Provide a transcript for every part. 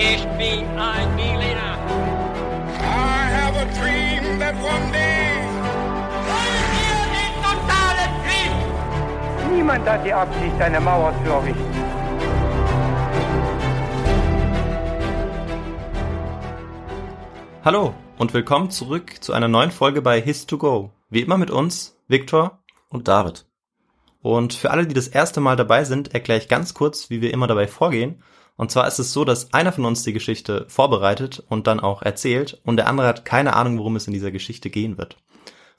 Ich bin ein Berliner. I have a dream that one day. Wollen wir den totalen Krieg? Niemand hat die Absicht, eine Mauer zu errichten. Hallo und willkommen zurück zu einer neuen Folge bei His2Go. Wie immer mit uns, Viktor und David. Und für alle, die das erste Mal dabei sind, erkläre ich ganz kurz, wie wir immer dabei vorgehen. Und zwar ist es so, dass einer von uns die Geschichte vorbereitet und dann auch erzählt und der andere hat keine Ahnung, worum es in dieser Geschichte gehen wird.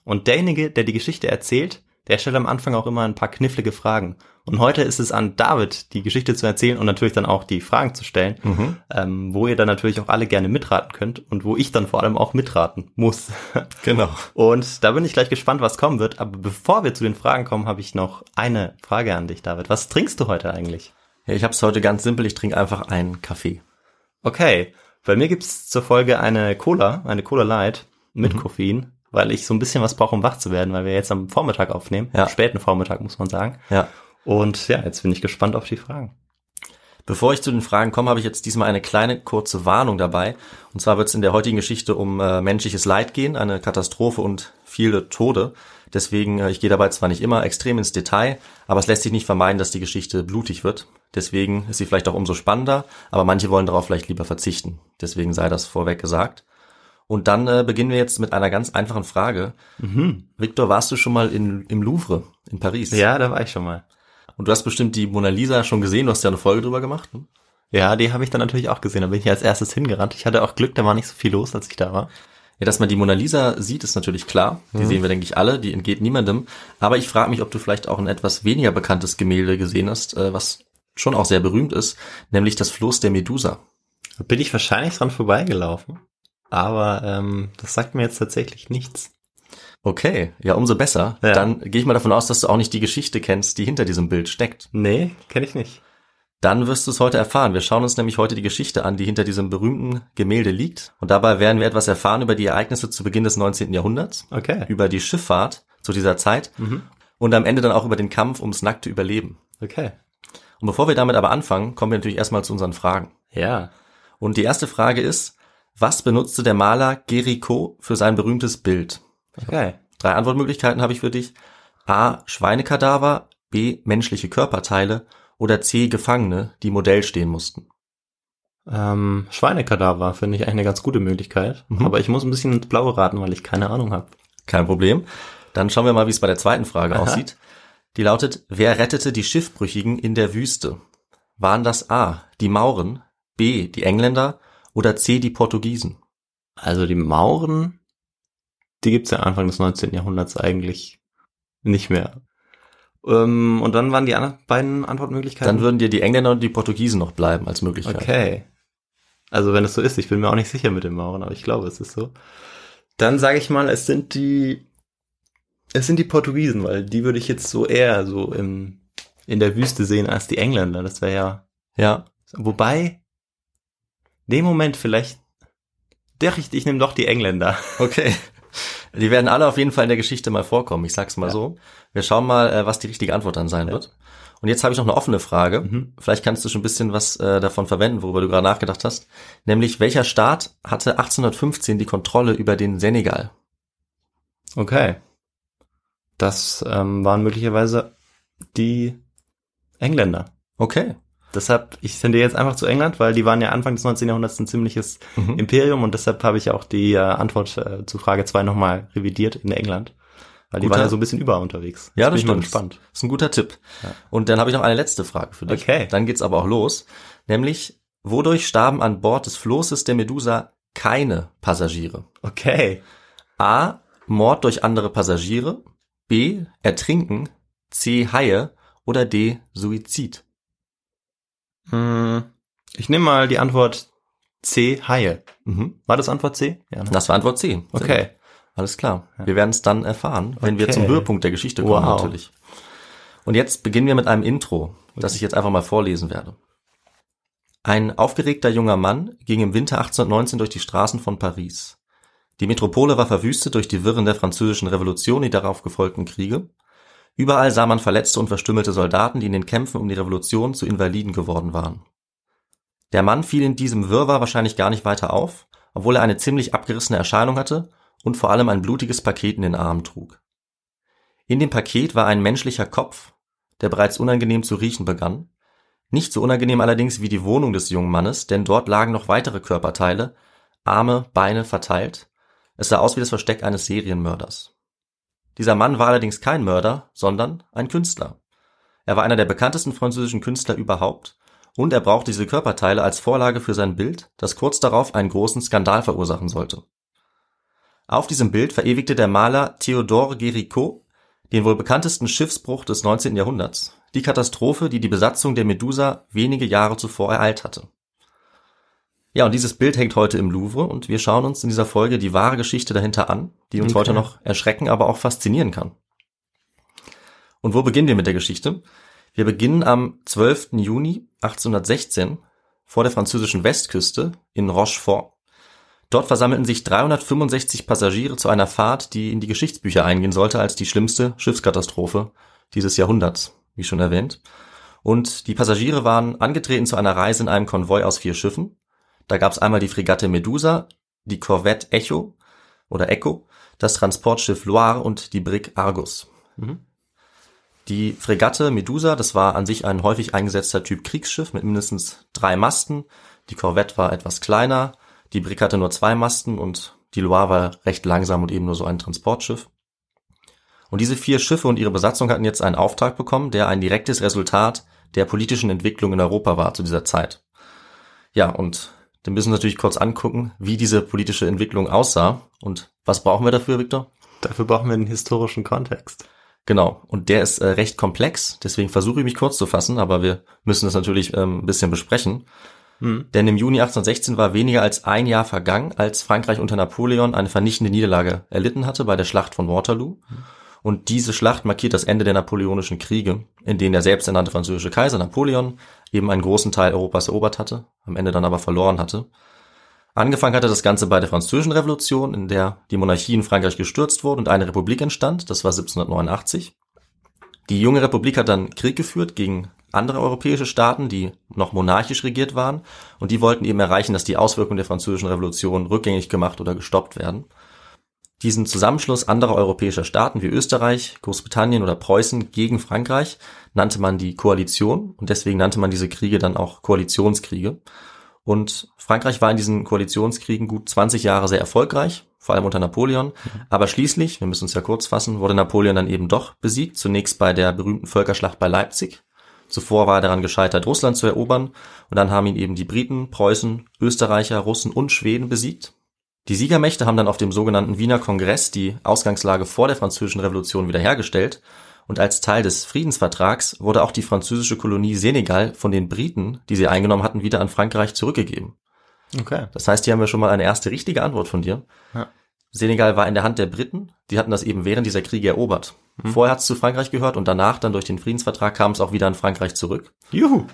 Und derjenige, der die Geschichte erzählt, der stellt am Anfang auch immer ein paar knifflige Fragen. Und heute ist es an David, die Geschichte zu erzählen und natürlich dann auch die Fragen zu stellen, Mhm. ähm, wo ihr dann natürlich auch alle gerne mitraten könnt und wo ich dann vor allem auch mitraten muss. Genau. Und da bin ich gleich gespannt, was kommen wird. Aber bevor wir zu den Fragen kommen, habe ich noch eine Frage an dich, David. Was trinkst du heute eigentlich? Ja, ich habe es heute ganz simpel. Ich trinke einfach einen Kaffee. Okay, bei mir gibt's zur Folge eine Cola, eine Cola Light mit Mhm. Koffein, weil ich so ein bisschen was brauche, um wach zu werden, weil wir jetzt am Vormittag aufnehmen. Ja. Am späten Vormittag, muss man sagen. Ja. Und ja, jetzt bin ich gespannt auf die Fragen. Bevor ich zu den Fragen komme, habe ich jetzt diesmal eine kleine kurze Warnung dabei. Und zwar wird es in der heutigen Geschichte um äh, menschliches Leid gehen, eine Katastrophe und viele Tode. Deswegen, äh, ich gehe dabei zwar nicht immer extrem ins Detail, aber es lässt sich nicht vermeiden, dass die Geschichte blutig wird. Deswegen ist sie vielleicht auch umso spannender, aber manche wollen darauf vielleicht lieber verzichten. Deswegen sei das vorweg gesagt. Und dann äh, beginnen wir jetzt mit einer ganz einfachen Frage. Victor, warst du schon mal in, im Louvre in Paris? Ja, da war ich schon mal. Und du hast bestimmt die Mona Lisa schon gesehen, du hast ja eine Folge drüber gemacht. Ne? Ja, die habe ich dann natürlich auch gesehen. Da bin ich als erstes hingerannt. Ich hatte auch Glück, da war nicht so viel los, als ich da war. Ja, dass man die Mona Lisa sieht, ist natürlich klar. Die sehen wir, denke ich, alle. Die entgeht niemandem. Aber ich frage mich, ob du vielleicht auch ein etwas weniger bekanntes Gemälde gesehen hast, äh, was schon auch sehr berühmt ist, nämlich das Floß der Medusa. Da bin ich wahrscheinlich dran vorbeigelaufen. Aber ähm, das sagt mir jetzt tatsächlich nichts. Okay, ja, umso besser. Ja. Dann gehe ich mal davon aus, dass du auch nicht die Geschichte kennst, die hinter diesem Bild steckt. Nee, kenne ich nicht. Dann wirst du es heute erfahren. Wir schauen uns nämlich heute die Geschichte an, die hinter diesem berühmten Gemälde liegt. Und dabei werden wir etwas erfahren über die Ereignisse zu Beginn des 19. Jahrhunderts, Okay. über die Schifffahrt zu dieser Zeit und am Ende dann auch über den Kampf ums nackte Überleben. Okay. Und bevor wir damit aber anfangen, kommen wir natürlich erstmal zu unseren Fragen. Ja. Und die erste Frage ist, was benutzte der Maler Géricault für sein berühmtes Bild? Okay. Drei Antwortmöglichkeiten habe ich für dich. A. Schweinekadaver, B. Menschliche Körperteile oder C. Gefangene, die Modell stehen mussten. Ähm, Schweinekadaver finde ich eigentlich eine ganz gute Möglichkeit. Mhm. Aber ich muss ein bisschen ins Blaue raten, weil ich keine Ahnung habe. Kein Problem. Dann schauen wir mal, wie es bei der zweiten Frage Aha. aussieht. Die lautet, wer rettete die Schiffbrüchigen in der Wüste? Waren das A. die Mauren, B. die Engländer oder C. die Portugiesen? Also die Mauren, die gibt's ja Anfang des 19. Jahrhunderts eigentlich nicht mehr. Ähm, und dann waren die anderen beiden Antwortmöglichkeiten. Dann würden dir die Engländer und die Portugiesen noch bleiben als Möglichkeit. Okay. Also wenn es so ist, ich bin mir auch nicht sicher mit den Mauren, aber ich glaube, es ist so. Dann sage ich mal, es sind die, es sind die Portugiesen, weil die würde ich jetzt so eher so im, in der Wüste sehen als die Engländer. Das wäre ja, Ja, wobei, dem Moment vielleicht, doch, ich, ich nehme doch die Engländer. okay. Die werden alle auf jeden Fall in der Geschichte mal vorkommen, ich sag's mal Ja. so. Wir schauen mal, äh, was die richtige Antwort dann sein Ja. wird. Und jetzt habe ich noch eine offene Frage. Mhm. Vielleicht kannst du schon ein bisschen was äh, davon verwenden, worüber du gerade nachgedacht hast. Nämlich, welcher Staat hatte 1815 die Kontrolle über den Senegal? Okay. Das ähm, waren möglicherweise die Engländer. Okay. Deshalb, ich tendiere jetzt einfach zu England, weil die waren ja Anfang des 19. Jahrhunderts ein ziemliches Mhm. Imperium und deshalb habe ich auch die äh, Antwort äh, zu Frage 2 nochmal revidiert in England. Weil die Guter- waren ja so ein bisschen über unterwegs. Ja, das stimmt. gespannt. Das ist ein guter Tipp. Ja. Und dann habe ich noch eine letzte Frage für dich. Okay. Dann geht's aber auch los. Nämlich, wodurch starben an Bord des Floßes der Medusa keine Passagiere? Okay. A. Mord durch andere Passagiere. B. Ertrinken. C. Haie. Oder D. Suizid. Hm, Ich nehme mal die Antwort C, Haie. Mhm. War das Antwort C? Ja, ne? Das war Antwort C. Okay. gut. Alles klar. Wir werden es dann erfahren, wenn wir Okay. zum Höhepunkt der Geschichte kommen Wow. natürlich. Und jetzt beginnen wir mit einem Intro, das ich jetzt einfach mal vorlesen werde. Ein aufgeregter junger Mann ging im Winter 1819 durch die Straßen von Paris. Die Metropole war verwüstet durch die Wirren der französischen Revolution, die darauf gefolgten Kriege. Überall sah man verletzte und verstümmelte Soldaten, die in den Kämpfen um die Revolution zu Invaliden geworden waren. Der Mann fiel in diesem Wirrwarr wahrscheinlich gar nicht weiter auf, obwohl er eine ziemlich abgerissene Erscheinung hatte und vor allem ein blutiges Paket in den Armen trug. In dem Paket war ein menschlicher Kopf, der bereits unangenehm zu riechen begann, nicht so unangenehm allerdings wie die Wohnung des jungen Mannes, denn dort lagen noch weitere Körperteile, Arme, Beine verteilt. Es sah aus wie das Versteck eines Serienmörders. Dieser Mann war allerdings kein Mörder, sondern ein Künstler. Er war einer der bekanntesten französischen Künstler überhaupt und er brauchte diese Körperteile als Vorlage für sein Bild, das kurz darauf einen großen Skandal verursachen sollte. Auf diesem Bild verewigte der Maler Théodore Géricault den wohl bekanntesten Schiffsbruch des 19. Jahrhunderts, die Katastrophe, die die Besatzung der Medusa wenige Jahre zuvor ereilt hatte. Ja, und dieses Bild hängt heute im Louvre und wir schauen uns in dieser Folge die wahre Geschichte dahinter an, die uns okay. heute noch erschrecken, aber auch faszinieren kann. Und wo beginnen wir mit der Geschichte? Wir beginnen am 12. Juni 1816 vor der französischen Westküste in Rochefort. Dort versammelten sich 365 Passagiere zu einer Fahrt, die in die Geschichtsbücher eingehen sollte als die schlimmste Schiffskatastrophe dieses Jahrhunderts, wie schon erwähnt. Und die Passagiere waren angetreten zu einer Reise in einem Konvoi aus vier Schiffen. Da gab es einmal die Fregatte Medusa, die Corvette Echo oder Echo, das Transportschiff Loire und die Brig Argus. Mhm. Die Fregatte Medusa, das war an sich ein häufig eingesetzter Typ Kriegsschiff mit mindestens drei Masten. Die Corvette war etwas kleiner, die Brig hatte nur zwei Masten und die Loire war recht langsam und eben nur so ein Transportschiff. Und diese vier Schiffe und ihre Besatzung hatten jetzt einen Auftrag bekommen, der ein direktes Resultat der politischen Entwicklung in Europa war zu dieser Zeit. Ja, und dann müssen wir natürlich kurz angucken, wie diese politische Entwicklung aussah. Und was brauchen wir dafür, Victor? Dafür brauchen wir einen historischen Kontext. Genau, und der ist äh, recht komplex, deswegen versuche ich mich kurz zu fassen, aber wir müssen das natürlich ähm, ein bisschen besprechen. Hm. Denn im Juni 1816 war weniger als ein Jahr vergangen, als Frankreich unter Napoleon eine vernichtende Niederlage erlitten hatte bei der Schlacht von Waterloo. Hm. Und diese Schlacht markiert das Ende der napoleonischen Kriege, in denen der selbsternannte französische Kaiser Napoleon eben einen großen Teil Europas erobert hatte, am Ende dann aber verloren hatte. Angefangen hatte das Ganze bei der Französischen Revolution, in der die Monarchie in Frankreich gestürzt wurde und eine Republik entstand, das war 1789. Die junge Republik hat dann Krieg geführt gegen andere europäische Staaten, die noch monarchisch regiert waren, und die wollten eben erreichen, dass die Auswirkungen der Französischen Revolution rückgängig gemacht oder gestoppt werden. Diesen Zusammenschluss anderer europäischer Staaten wie Österreich, Großbritannien oder Preußen gegen Frankreich nannte man die Koalition und deswegen nannte man diese Kriege dann auch Koalitionskriege. Und Frankreich war in diesen Koalitionskriegen gut 20 Jahre sehr erfolgreich, vor allem unter Napoleon. Mhm. Aber schließlich, wir müssen uns ja kurz fassen, wurde Napoleon dann eben doch besiegt, zunächst bei der berühmten Völkerschlacht bei Leipzig. Zuvor war er daran gescheitert, Russland zu erobern, und dann haben ihn eben die Briten, Preußen, Österreicher, Russen und Schweden besiegt. Die Siegermächte haben dann auf dem sogenannten Wiener Kongress die Ausgangslage vor der Französischen Revolution wiederhergestellt und als Teil des Friedensvertrags wurde auch die französische Kolonie Senegal von den Briten, die sie eingenommen hatten, wieder an Frankreich zurückgegeben. Okay. Das heißt, hier haben wir schon mal eine erste richtige Antwort von dir. Ja. Senegal war in der Hand der Briten, die hatten das eben während dieser Kriege erobert. Hm. Vorher hat es zu Frankreich gehört und danach dann durch den Friedensvertrag kam es auch wieder an Frankreich zurück. Juhu.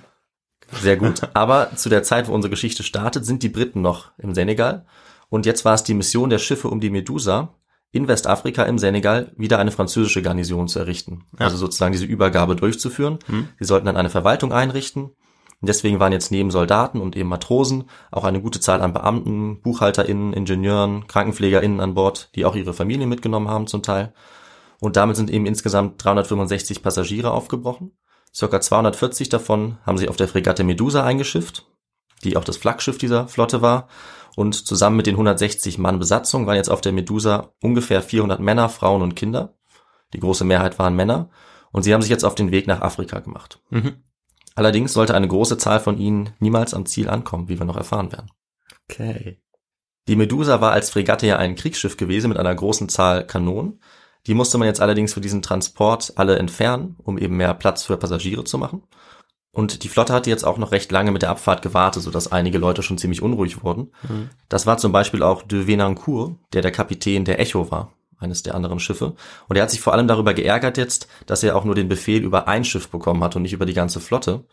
Sehr gut. Aber zu der Zeit, wo unsere Geschichte startet, sind die Briten noch im Senegal und jetzt war es die Mission der Schiffe um die Medusa, in Westafrika im Senegal wieder eine französische Garnison zu errichten. Ja. Also sozusagen diese Übergabe durchzuführen. Hm. Sie sollten dann eine Verwaltung einrichten. Und deswegen waren jetzt neben Soldaten und eben Matrosen auch eine gute Zahl an Beamten, BuchhalterInnen, Ingenieuren, KrankenpflegerInnen an Bord, die auch ihre Familien mitgenommen haben zum Teil. Und damit sind eben insgesamt 365 Passagiere aufgebrochen. Circa 240 davon haben sich auf der Fregatte Medusa eingeschifft, die auch das Flaggschiff dieser Flotte war. Und zusammen mit den 160 Mann Besatzung waren jetzt auf der Medusa ungefähr 400 Männer, Frauen und Kinder. Die große Mehrheit waren Männer. Und sie haben sich jetzt auf den Weg nach Afrika gemacht. Mhm. Allerdings sollte eine große Zahl von ihnen niemals am Ziel ankommen, wie wir noch erfahren werden. Okay. Die Medusa war als Fregatte ja ein Kriegsschiff gewesen mit einer großen Zahl Kanonen. Die musste man jetzt allerdings für diesen Transport alle entfernen, um eben mehr Platz für Passagiere zu machen. Und die Flotte hatte jetzt auch noch recht lange mit der Abfahrt gewartet, sodass einige Leute schon ziemlich unruhig wurden. Mhm. Das war zum Beispiel auch de Venancourt, der der Kapitän der Echo war, eines der anderen Schiffe. Und er hat sich vor allem darüber geärgert jetzt, dass er auch nur den Befehl über ein Schiff bekommen hat und nicht über die ganze Flotte.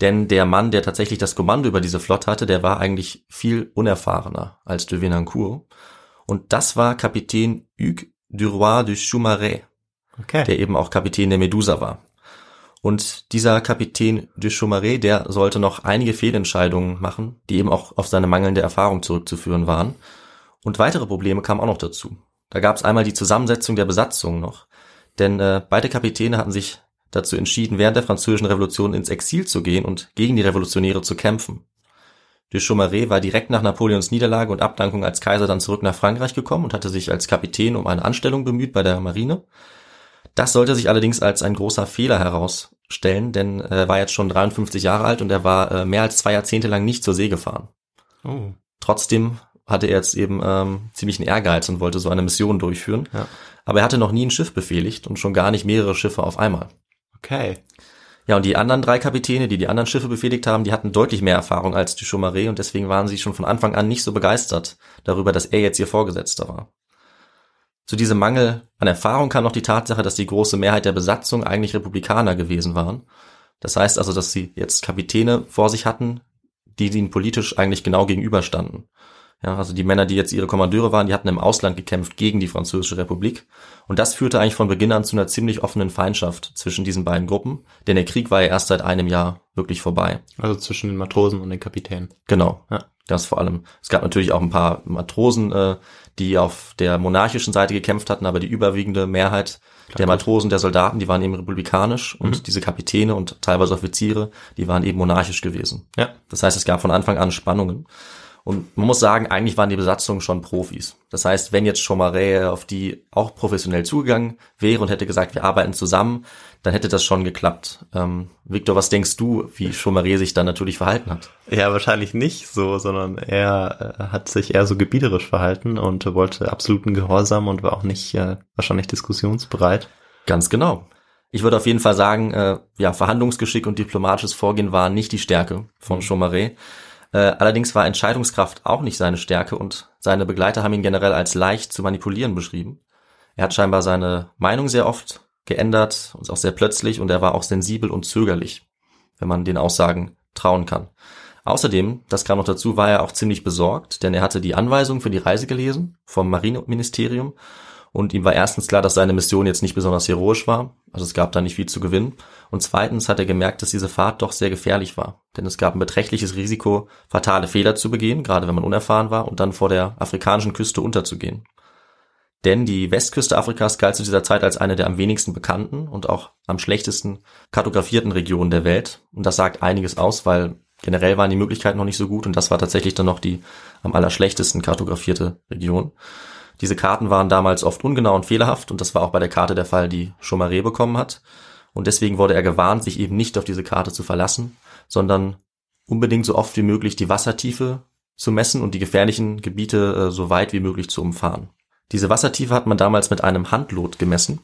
Denn der Mann, der tatsächlich das Kommando über diese Flotte hatte, der war eigentlich viel unerfahrener als de Venancourt. Und das war Kapitän Hugues du Roi de Choumaret, okay. der eben auch Kapitän der Medusa war. Und dieser Kapitän de Chaumaré, der sollte noch einige Fehlentscheidungen machen, die eben auch auf seine mangelnde Erfahrung zurückzuführen waren. Und weitere Probleme kamen auch noch dazu. Da gab es einmal die Zusammensetzung der Besatzung noch. Denn äh, beide Kapitäne hatten sich dazu entschieden, während der französischen Revolution ins Exil zu gehen und gegen die Revolutionäre zu kämpfen. De Chaumaré war direkt nach Napoleons Niederlage und Abdankung als Kaiser dann zurück nach Frankreich gekommen und hatte sich als Kapitän um eine Anstellung bemüht bei der Marine. Das sollte sich allerdings als ein großer Fehler herausstellen, denn er war jetzt schon 53 Jahre alt und er war äh, mehr als zwei Jahrzehnte lang nicht zur See gefahren. Oh. Trotzdem hatte er jetzt eben ähm, ziemlichen Ehrgeiz und wollte so eine Mission durchführen. Ja. Aber er hatte noch nie ein Schiff befehligt und schon gar nicht mehrere Schiffe auf einmal. Okay. Ja, und die anderen drei Kapitäne, die die anderen Schiffe befehligt haben, die hatten deutlich mehr Erfahrung als die Chaumaré und deswegen waren sie schon von Anfang an nicht so begeistert darüber, dass er jetzt ihr Vorgesetzter war. Zu diesem Mangel an Erfahrung kam noch die Tatsache, dass die große Mehrheit der Besatzung eigentlich Republikaner gewesen waren. Das heißt also, dass sie jetzt Kapitäne vor sich hatten, die ihnen politisch eigentlich genau gegenüberstanden. Ja, also die Männer, die jetzt ihre Kommandeure waren, die hatten im Ausland gekämpft gegen die Französische Republik. Und das führte eigentlich von Beginn an zu einer ziemlich offenen Feindschaft zwischen diesen beiden Gruppen, denn der Krieg war ja erst seit einem Jahr wirklich vorbei. Also zwischen den Matrosen und den Kapitänen. Genau. Ja. Das vor allem. Es gab natürlich auch ein paar Matrosen, äh, die auf der monarchischen Seite gekämpft hatten, aber die überwiegende Mehrheit Klar, der Matrosen, der Soldaten, die waren eben republikanisch und mhm. diese Kapitäne und teilweise Offiziere, die waren eben monarchisch gewesen. Ja. Das heißt, es gab von Anfang an Spannungen. Und man muss sagen, eigentlich waren die Besatzungen schon Profis. Das heißt, wenn jetzt Chomaré auf die auch professionell zugegangen wäre und hätte gesagt, wir arbeiten zusammen, dann hätte das schon geklappt. Ähm, Victor, was denkst du, wie Chomaré sich dann natürlich verhalten hat? Ja, wahrscheinlich nicht so, sondern er äh, hat sich eher so gebieterisch verhalten und wollte absoluten Gehorsam und war auch nicht äh, wahrscheinlich diskussionsbereit. Ganz genau. Ich würde auf jeden Fall sagen, äh, ja, Verhandlungsgeschick und diplomatisches Vorgehen waren nicht die Stärke von mhm. Chomaré. Äh, allerdings war Entscheidungskraft auch nicht seine Stärke und seine Begleiter haben ihn generell als leicht zu manipulieren beschrieben. Er hat scheinbar seine Meinung sehr oft geändert und auch sehr plötzlich und er war auch sensibel und zögerlich, wenn man den Aussagen trauen kann. Außerdem, das kam noch dazu, war er auch ziemlich besorgt, denn er hatte die Anweisung für die Reise gelesen vom Marineministerium und ihm war erstens klar, dass seine Mission jetzt nicht besonders heroisch war, also es gab da nicht viel zu gewinnen. Und zweitens hat er gemerkt, dass diese Fahrt doch sehr gefährlich war, denn es gab ein beträchtliches Risiko, fatale Fehler zu begehen, gerade wenn man unerfahren war, und dann vor der afrikanischen Küste unterzugehen. Denn die Westküste Afrikas galt zu dieser Zeit als eine der am wenigsten bekannten und auch am schlechtesten kartografierten Regionen der Welt. Und das sagt einiges aus, weil generell waren die Möglichkeiten noch nicht so gut und das war tatsächlich dann noch die am allerschlechtesten kartografierte Region. Diese Karten waren damals oft ungenau und fehlerhaft und das war auch bei der Karte der Fall, die Chomaré bekommen hat. Und deswegen wurde er gewarnt, sich eben nicht auf diese Karte zu verlassen, sondern unbedingt so oft wie möglich die Wassertiefe zu messen und die gefährlichen Gebiete äh, so weit wie möglich zu umfahren. Diese Wassertiefe hat man damals mit einem Handlot gemessen.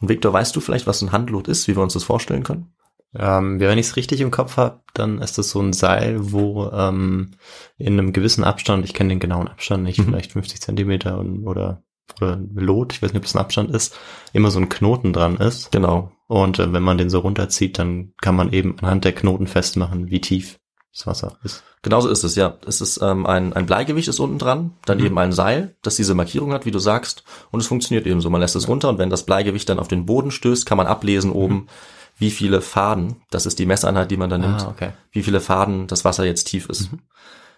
Und Victor, weißt du vielleicht, was ein Handlot ist, wie wir uns das vorstellen können? Ähm, wenn ich es richtig im Kopf habe, dann ist das so ein Seil, wo ähm, in einem gewissen Abstand, ich kenne den genauen Abstand nicht, mhm. vielleicht 50 Zentimeter oder oder Lot, ich weiß nicht, ob das ein Abstand ist, immer so ein Knoten dran ist. Genau. Und äh, wenn man den so runterzieht, dann kann man eben anhand der Knoten festmachen, wie tief das Wasser ist. Genauso ist es, ja. Es ist ähm, ein, ein Bleigewicht ist unten dran, dann mhm. eben ein Seil, das diese Markierung hat, wie du sagst, und es funktioniert eben so. Man lässt es runter und wenn das Bleigewicht dann auf den Boden stößt, kann man ablesen oben, mhm wie viele Faden, das ist die Messeinheit, die man da nimmt, ah, okay. wie viele Faden das Wasser jetzt tief ist. Mhm.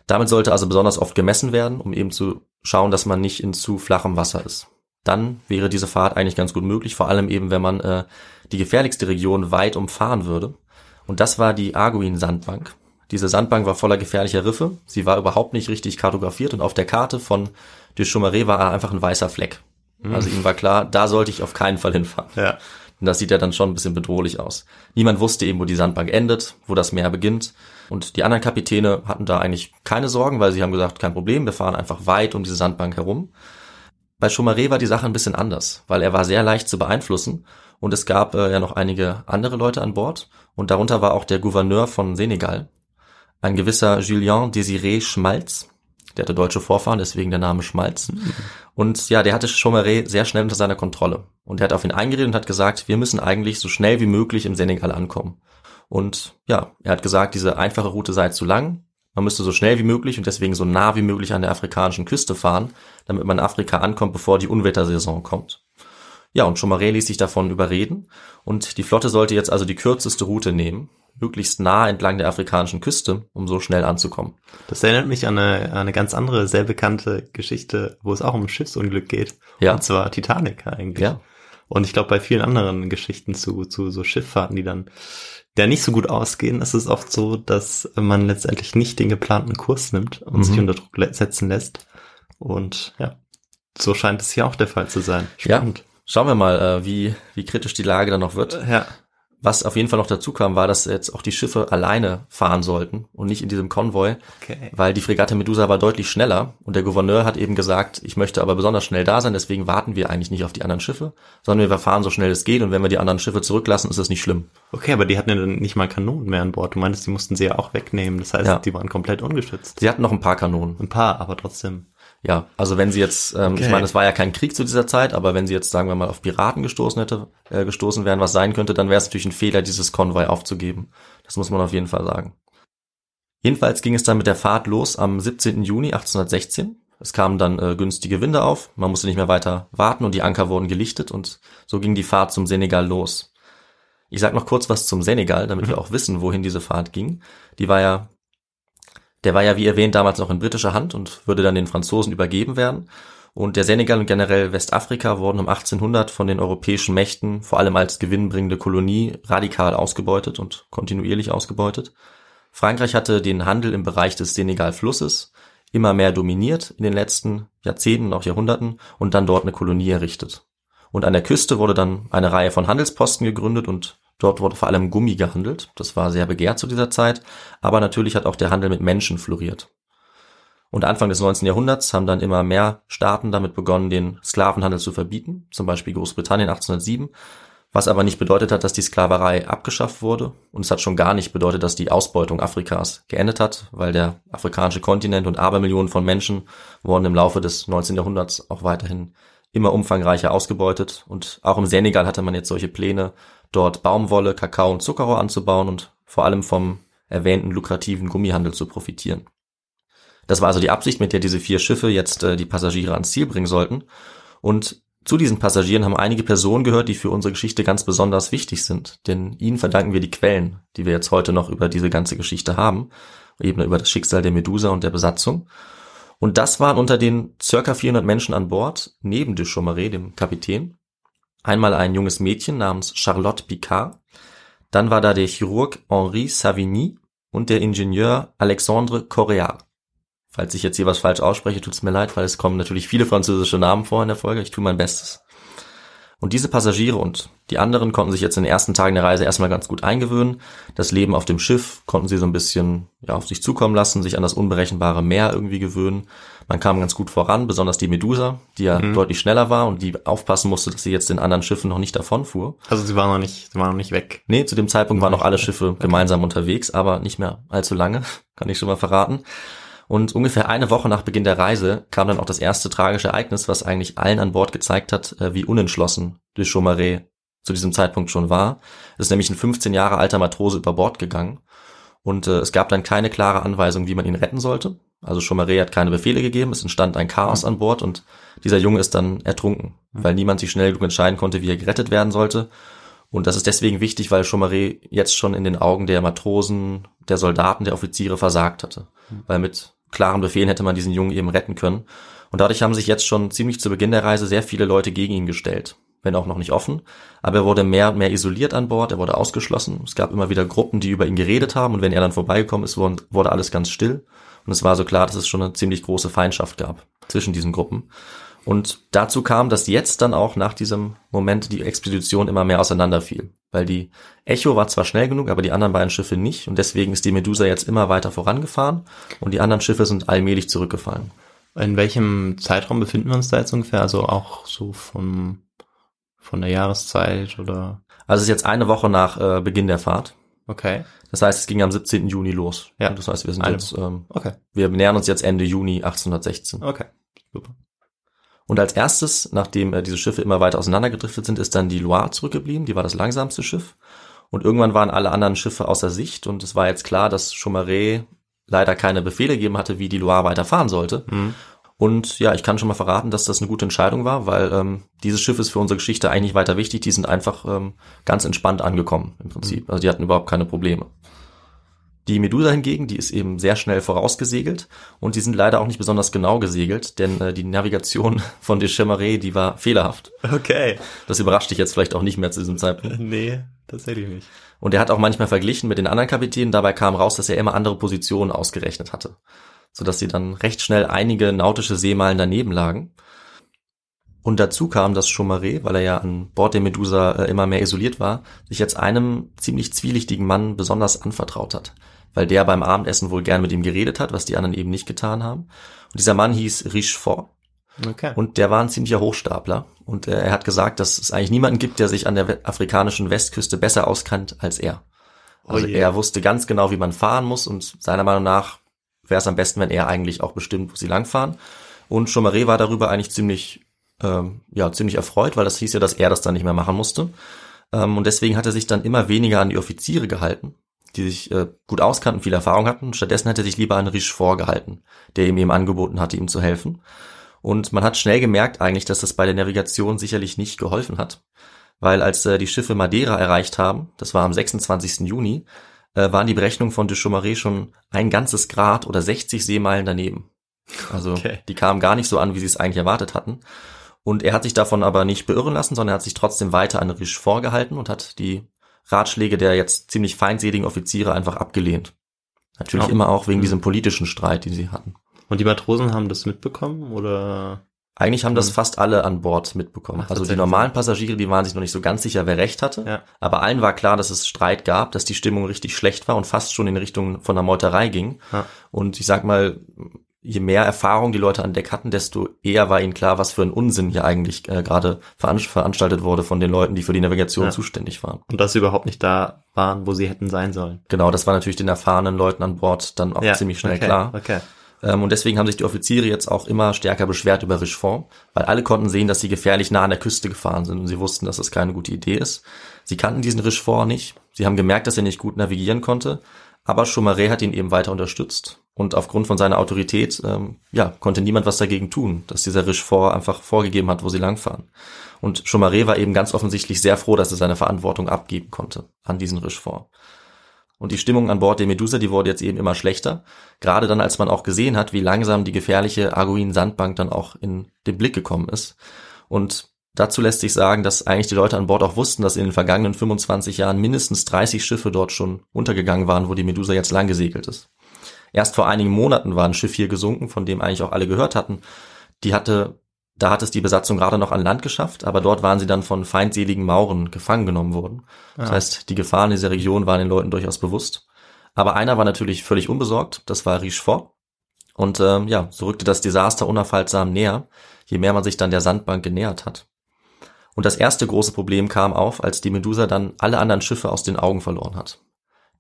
Damit sollte also besonders oft gemessen werden, um eben zu schauen, dass man nicht in zu flachem Wasser ist. Dann wäre diese Fahrt eigentlich ganz gut möglich, vor allem eben, wenn man äh, die gefährlichste Region weit umfahren würde. Und das war die Arguin-Sandbank. Diese Sandbank war voller gefährlicher Riffe. Sie war überhaupt nicht richtig kartografiert und auf der Karte von de Chaumaré war einfach ein weißer Fleck. Mhm. Also ihm war klar, da sollte ich auf keinen Fall hinfahren. Ja. Und das sieht ja dann schon ein bisschen bedrohlich aus. Niemand wusste eben, wo die Sandbank endet, wo das Meer beginnt. Und die anderen Kapitäne hatten da eigentlich keine Sorgen, weil sie haben gesagt, kein Problem, wir fahren einfach weit um diese Sandbank herum. Bei Chaumaré war die Sache ein bisschen anders, weil er war sehr leicht zu beeinflussen und es gab äh, ja noch einige andere Leute an Bord und darunter war auch der Gouverneur von Senegal, ein gewisser Julien Désiré Schmalz, der hatte deutsche Vorfahren, deswegen der Name Schmalz. Mhm. Und ja, der hatte Chaumaré sehr schnell unter seiner Kontrolle. Und er hat auf ihn eingeredet und hat gesagt, wir müssen eigentlich so schnell wie möglich im Senegal ankommen. Und ja, er hat gesagt, diese einfache Route sei zu lang. Man müsste so schnell wie möglich und deswegen so nah wie möglich an der afrikanischen Küste fahren, damit man in Afrika ankommt, bevor die Unwettersaison kommt. Ja, und Chomaré ließ sich davon überreden und die Flotte sollte jetzt also die kürzeste Route nehmen, möglichst nah entlang der afrikanischen Küste, um so schnell anzukommen. Das erinnert mich an eine, an eine ganz andere, sehr bekannte Geschichte, wo es auch um Schiffsunglück geht. Ja. Und zwar Titanic eigentlich. Ja. Und ich glaube, bei vielen anderen Geschichten zu, zu so Schifffahrten, die dann der nicht so gut ausgehen, ist es oft so, dass man letztendlich nicht den geplanten Kurs nimmt und Mhm. sich unter Druck setzen lässt. Und ja, so scheint es hier auch der Fall zu sein. Ja. Spannend. Schauen wir mal, äh, wie, wie kritisch die Lage dann noch wird. Ja. Was auf jeden Fall noch dazu kam, war, dass jetzt auch die Schiffe alleine fahren sollten und nicht in diesem Konvoi, Okay. weil die Fregatte Medusa war deutlich schneller und der Gouverneur hat eben gesagt, ich möchte aber besonders schnell da sein, deswegen warten wir eigentlich nicht auf die anderen Schiffe, sondern wir fahren so schnell es geht und wenn wir die anderen Schiffe zurücklassen, ist das nicht schlimm. Okay, aber die hatten ja dann nicht mal Kanonen mehr an Bord. Du meintest, die mussten sie ja auch wegnehmen. Das heißt, Ja. die waren komplett ungeschützt. Sie hatten noch ein paar Kanonen. Ein paar, aber trotzdem. Ja, also wenn sie jetzt, ähm, ich Okay. meine, es war ja kein Krieg zu dieser Zeit, aber wenn sie jetzt, sagen wir mal, auf Piraten gestoßen hätte, äh, gestoßen wären, was sein könnte, dann wäre es natürlich ein Fehler, dieses Konvoi aufzugeben. Das muss man auf jeden Fall sagen. Jedenfalls ging es dann mit der Fahrt los am 17. Juni 1816. Es kamen dann äh, günstige Winde auf, man musste nicht mehr weiter warten und die Anker wurden gelichtet und so ging die Fahrt zum Senegal los. Ich sag noch kurz was zum Senegal, damit wir auch wissen, wohin diese Fahrt ging. Die war ja der war ja, wie erwähnt, damals noch in britischer Hand und würde dann den Franzosen übergeben werden. Und der Senegal und generell Westafrika wurden um 1800 von den europäischen Mächten, vor allem als gewinnbringende Kolonie, radikal ausgebeutet und kontinuierlich ausgebeutet. Frankreich hatte den Handel im Bereich des Senegal-Flusses immer mehr dominiert in den letzten Jahrzehnten und auch Jahrhunderten und dann dort eine Kolonie errichtet. Und an der Küste wurde dann eine Reihe von Handelsposten gegründet und dort wurde vor allem Gummi gehandelt. Das war sehr begehrt zu dieser Zeit, aber natürlich hat auch der Handel mit Menschen floriert. Und Anfang des 19. Jahrhunderts haben dann immer mehr Staaten damit begonnen, den Sklavenhandel zu verbieten, zum Beispiel Großbritannien 1807, was aber nicht bedeutet hat, dass die Sklaverei abgeschafft wurde. Und es hat schon gar nicht bedeutet, dass die Ausbeutung Afrikas geendet hat, weil der afrikanische Kontinent und Abermillionen von Menschen wurden im Laufe des 19. Jahrhunderts auch weiterhin immer umfangreicher ausgebeutet. Und auch im Senegal hatte man jetzt solche Pläne, dort Baumwolle, Kakao und Zuckerrohr anzubauen und vor allem vom erwähnten lukrativen Gummihandel zu profitieren. Das war also die Absicht, mit der diese vier Schiffe jetzt äh, die Passagiere ans Ziel bringen sollten. Und zu diesen Passagieren haben einige Personen gehört, die für unsere Geschichte ganz besonders wichtig sind. Denn ihnen verdanken wir die Quellen, die wir jetzt heute noch über diese ganze Geschichte haben. Eben über das Schicksal der Medusa und der Besatzung. Und das waren unter den circa 400 Menschen an Bord, neben de Chaumaré, dem Kapitän, einmal ein junges Mädchen namens Charlotte Picard, dann war da der Chirurg Henri Savigny und der Ingenieur Alexandre Correa. Falls ich jetzt hier was falsch ausspreche, tut's mir leid, weil es kommen natürlich viele französische Namen vor in der Folge. Ich tue mein Bestes. Und diese Passagiere und die anderen konnten sich jetzt in den ersten Tagen der Reise erstmal ganz gut eingewöhnen. Das Leben auf dem Schiff konnten sie so ein bisschen ja, auf sich zukommen lassen, sich an das unberechenbare Meer irgendwie gewöhnen. Man kam ganz gut voran, besonders die Medusa, die ja deutlich schneller war und die aufpassen musste, dass sie jetzt den anderen Schiffen noch nicht davonfuhr. Also sie waren noch nicht, sie waren noch nicht weg. Nee, zu dem Zeitpunkt waren noch alle Schiffe gemeinsam unterwegs, aber nicht mehr allzu lange, kann ich schon mal verraten. Und ungefähr eine Woche nach Beginn der Reise kam dann auch das erste tragische Ereignis, was eigentlich allen an Bord gezeigt hat, äh, wie unentschlossen de Chaumaré zu diesem Zeitpunkt schon war. Es ist nämlich ein 15 Jahre alter Matrose über Bord gegangen und äh, es gab dann keine klare Anweisung, wie man ihn retten sollte. Also Chaumaré hat keine Befehle gegeben, es entstand ein Chaos an Bord und dieser Junge ist dann ertrunken, weil niemand sich schnell genug entscheiden konnte, wie er gerettet werden sollte. Und das ist deswegen wichtig, weil Chaumaré jetzt schon in den Augen der Matrosen, der Soldaten, der Offiziere versagt hatte. Weil mit klaren Befehlen hätte man diesen Jungen eben retten können. Und dadurch haben sich jetzt schon ziemlich zu Beginn der Reise sehr viele Leute gegen ihn gestellt. Wenn auch noch nicht offen. Aber er wurde mehr und mehr isoliert an Bord, er wurde ausgeschlossen. Es gab immer wieder Gruppen, die über ihn geredet haben und wenn er dann vorbeigekommen ist, wurde alles ganz still. Und es war so klar, dass es schon eine ziemlich große Feindschaft gab zwischen diesen Gruppen. Und dazu kam, dass jetzt dann auch nach diesem Moment die Expedition immer mehr auseinanderfiel. Weil die Echo war zwar schnell genug, aber die anderen beiden Schiffe nicht. Und deswegen ist die Medusa jetzt immer weiter vorangefahren und die anderen Schiffe sind allmählich zurückgefallen. In welchem Zeitraum befinden wir uns da jetzt ungefähr? Also auch so von, von der Jahreszeit oder? Also es ist jetzt eine Woche nach äh, Beginn der Fahrt. Okay. Das heißt, es ging am 17. Juni los. Ja. Und das heißt, wir sind Eine jetzt, ähm, Okay. wir nähern uns jetzt Ende Juni 1816. Okay. Super. Und als erstes, nachdem äh, diese Schiffe immer weiter auseinandergedriftet sind, ist dann die Loire zurückgeblieben. Die war das langsamste Schiff. Und irgendwann waren alle anderen Schiffe außer Sicht und es war jetzt klar, dass Chaumaré leider keine Befehle gegeben hatte, wie die Loire weiterfahren sollte. Mhm. Und ja, ich kann schon mal verraten, dass das eine gute Entscheidung war, weil ähm, dieses Schiff ist für unsere Geschichte eigentlich weiter wichtig. Die sind einfach ähm, ganz entspannt angekommen im Prinzip. Also die hatten überhaupt keine Probleme. Die Medusa hingegen, die ist eben sehr schnell vorausgesegelt und die sind leider auch nicht besonders genau gesegelt, denn äh, die Navigation von de Chemaret, die war fehlerhaft. Okay. Das überrascht dich jetzt vielleicht auch nicht mehr zu diesem Zeitpunkt. Nee, tatsächlich nicht. Und er hat auch manchmal verglichen mit den anderen Kapitänen. Dabei kam raus, dass er immer andere Positionen ausgerechnet hatte, sodass sie dann recht schnell einige nautische Seemeilen daneben lagen. Und dazu kam, dass Chaumaré, weil er ja an Bord der Medusa äh, immer mehr isoliert war, sich jetzt einem ziemlich zwielichtigen Mann besonders anvertraut hat, weil der beim Abendessen wohl gern mit ihm geredet hat, was die anderen eben nicht getan haben. Und dieser Mann hieß Richefort Okay. und der war ein ziemlicher Hochstapler. Und äh, er hat gesagt, dass es eigentlich niemanden gibt, der sich an der afrikanischen Westküste besser auskannt als er. Also Oh er wusste ganz genau, wie man fahren muss und seiner Meinung nach wäre es am besten, wenn er eigentlich auch bestimmt, wo sie langfahren. Und Chaumaré war darüber eigentlich ziemlich, ähm, ja, ziemlich erfreut, weil das hieß ja, dass er das dann nicht mehr machen musste. Ähm, und deswegen hat er sich dann immer weniger an die Offiziere gehalten, die sich äh, gut auskannten, viel Erfahrung hatten. Stattdessen hat er sich lieber an Richefort gehalten, der ihm eben angeboten hatte, ihm zu helfen. Und man hat schnell gemerkt eigentlich, dass das bei der Navigation sicherlich nicht geholfen hat. Weil als äh, die Schiffe Madeira erreicht haben, das war am 26. Juni, äh, waren die Berechnungen von de Chaumaré schon ein ganzes Grad oder 60 Seemeilen daneben. Also Okay. die kamen gar nicht so an, wie sie es eigentlich erwartet hatten. Und er hat sich davon aber nicht beirren lassen, sondern er hat sich trotzdem weiter an Riche vorgehalten und hat die Ratschläge der jetzt ziemlich feindseligen Offiziere einfach abgelehnt. Natürlich Ja. immer auch wegen Mhm. diesem politischen Streit, den sie hatten. Und die Matrosen haben das mitbekommen oder? Eigentlich haben das fast alle an Bord mitbekommen. Ach, also die normalen Passagiere, die waren sich noch nicht so ganz sicher, wer recht hatte. Ja. Aber allen war klar, dass es Streit gab, dass die Stimmung richtig schlecht war und fast schon in Richtung von der Meuterei ging. Ja. Und ich sag mal, je mehr Erfahrung die Leute an Deck hatten, desto eher war ihnen klar, was für ein Unsinn hier eigentlich äh, gerade veran veranstaltet wurde von den Leuten, die für die Navigation Ja. zuständig waren. Und dass sie überhaupt nicht da waren, wo sie hätten sein sollen. Genau, das war natürlich den erfahrenen Leuten an Bord dann auch ziemlich schnell okay, klar. Okay. Ähm, und deswegen haben sich die Offiziere jetzt auch immer stärker beschwert über Richefort, weil alle konnten sehen, dass sie gefährlich nah an der Küste gefahren sind und sie wussten, dass das keine gute Idee ist. Sie kannten diesen Richefort nicht. Sie haben gemerkt, dass er nicht gut navigieren konnte, aber Chaumaré hat ihn eben weiter unterstützt. Und aufgrund von seiner Autorität, ähm, ja, konnte niemand was dagegen tun, dass dieser Richefort einfach vorgegeben hat, wo sie langfahren. Und Chaumaré war eben ganz offensichtlich sehr froh, dass er seine Verantwortung abgeben konnte an diesen Richefort. Und die Stimmung an Bord der Medusa, die wurde jetzt eben immer schlechter. Gerade dann, als man auch gesehen hat, wie langsam die gefährliche Arguin-Sandbank dann auch in den Blick gekommen ist. Und dazu lässt sich sagen, dass eigentlich die Leute an Bord auch wussten, dass in den vergangenen 25 Jahren mindestens 30 Schiffe dort schon untergegangen waren, wo die Medusa jetzt lang gesegelt ist. Erst vor einigen Monaten war ein Schiff hier gesunken, von dem eigentlich auch alle gehört hatten. Die hatte, da hat es die Besatzung gerade noch an Land geschafft, aber dort waren sie dann von feindseligen Mauren gefangen genommen worden. Das Ah. heißt, die Gefahren dieser Region waren den Leuten durchaus bewusst. Aber einer war natürlich völlig unbesorgt, das war Richefort. Und ähm, ja, so rückte das Desaster unaufhaltsam näher, je mehr man sich dann der Sandbank genähert hat. Und das erste große Problem kam auf, als die Medusa dann alle anderen Schiffe aus den Augen verloren hat.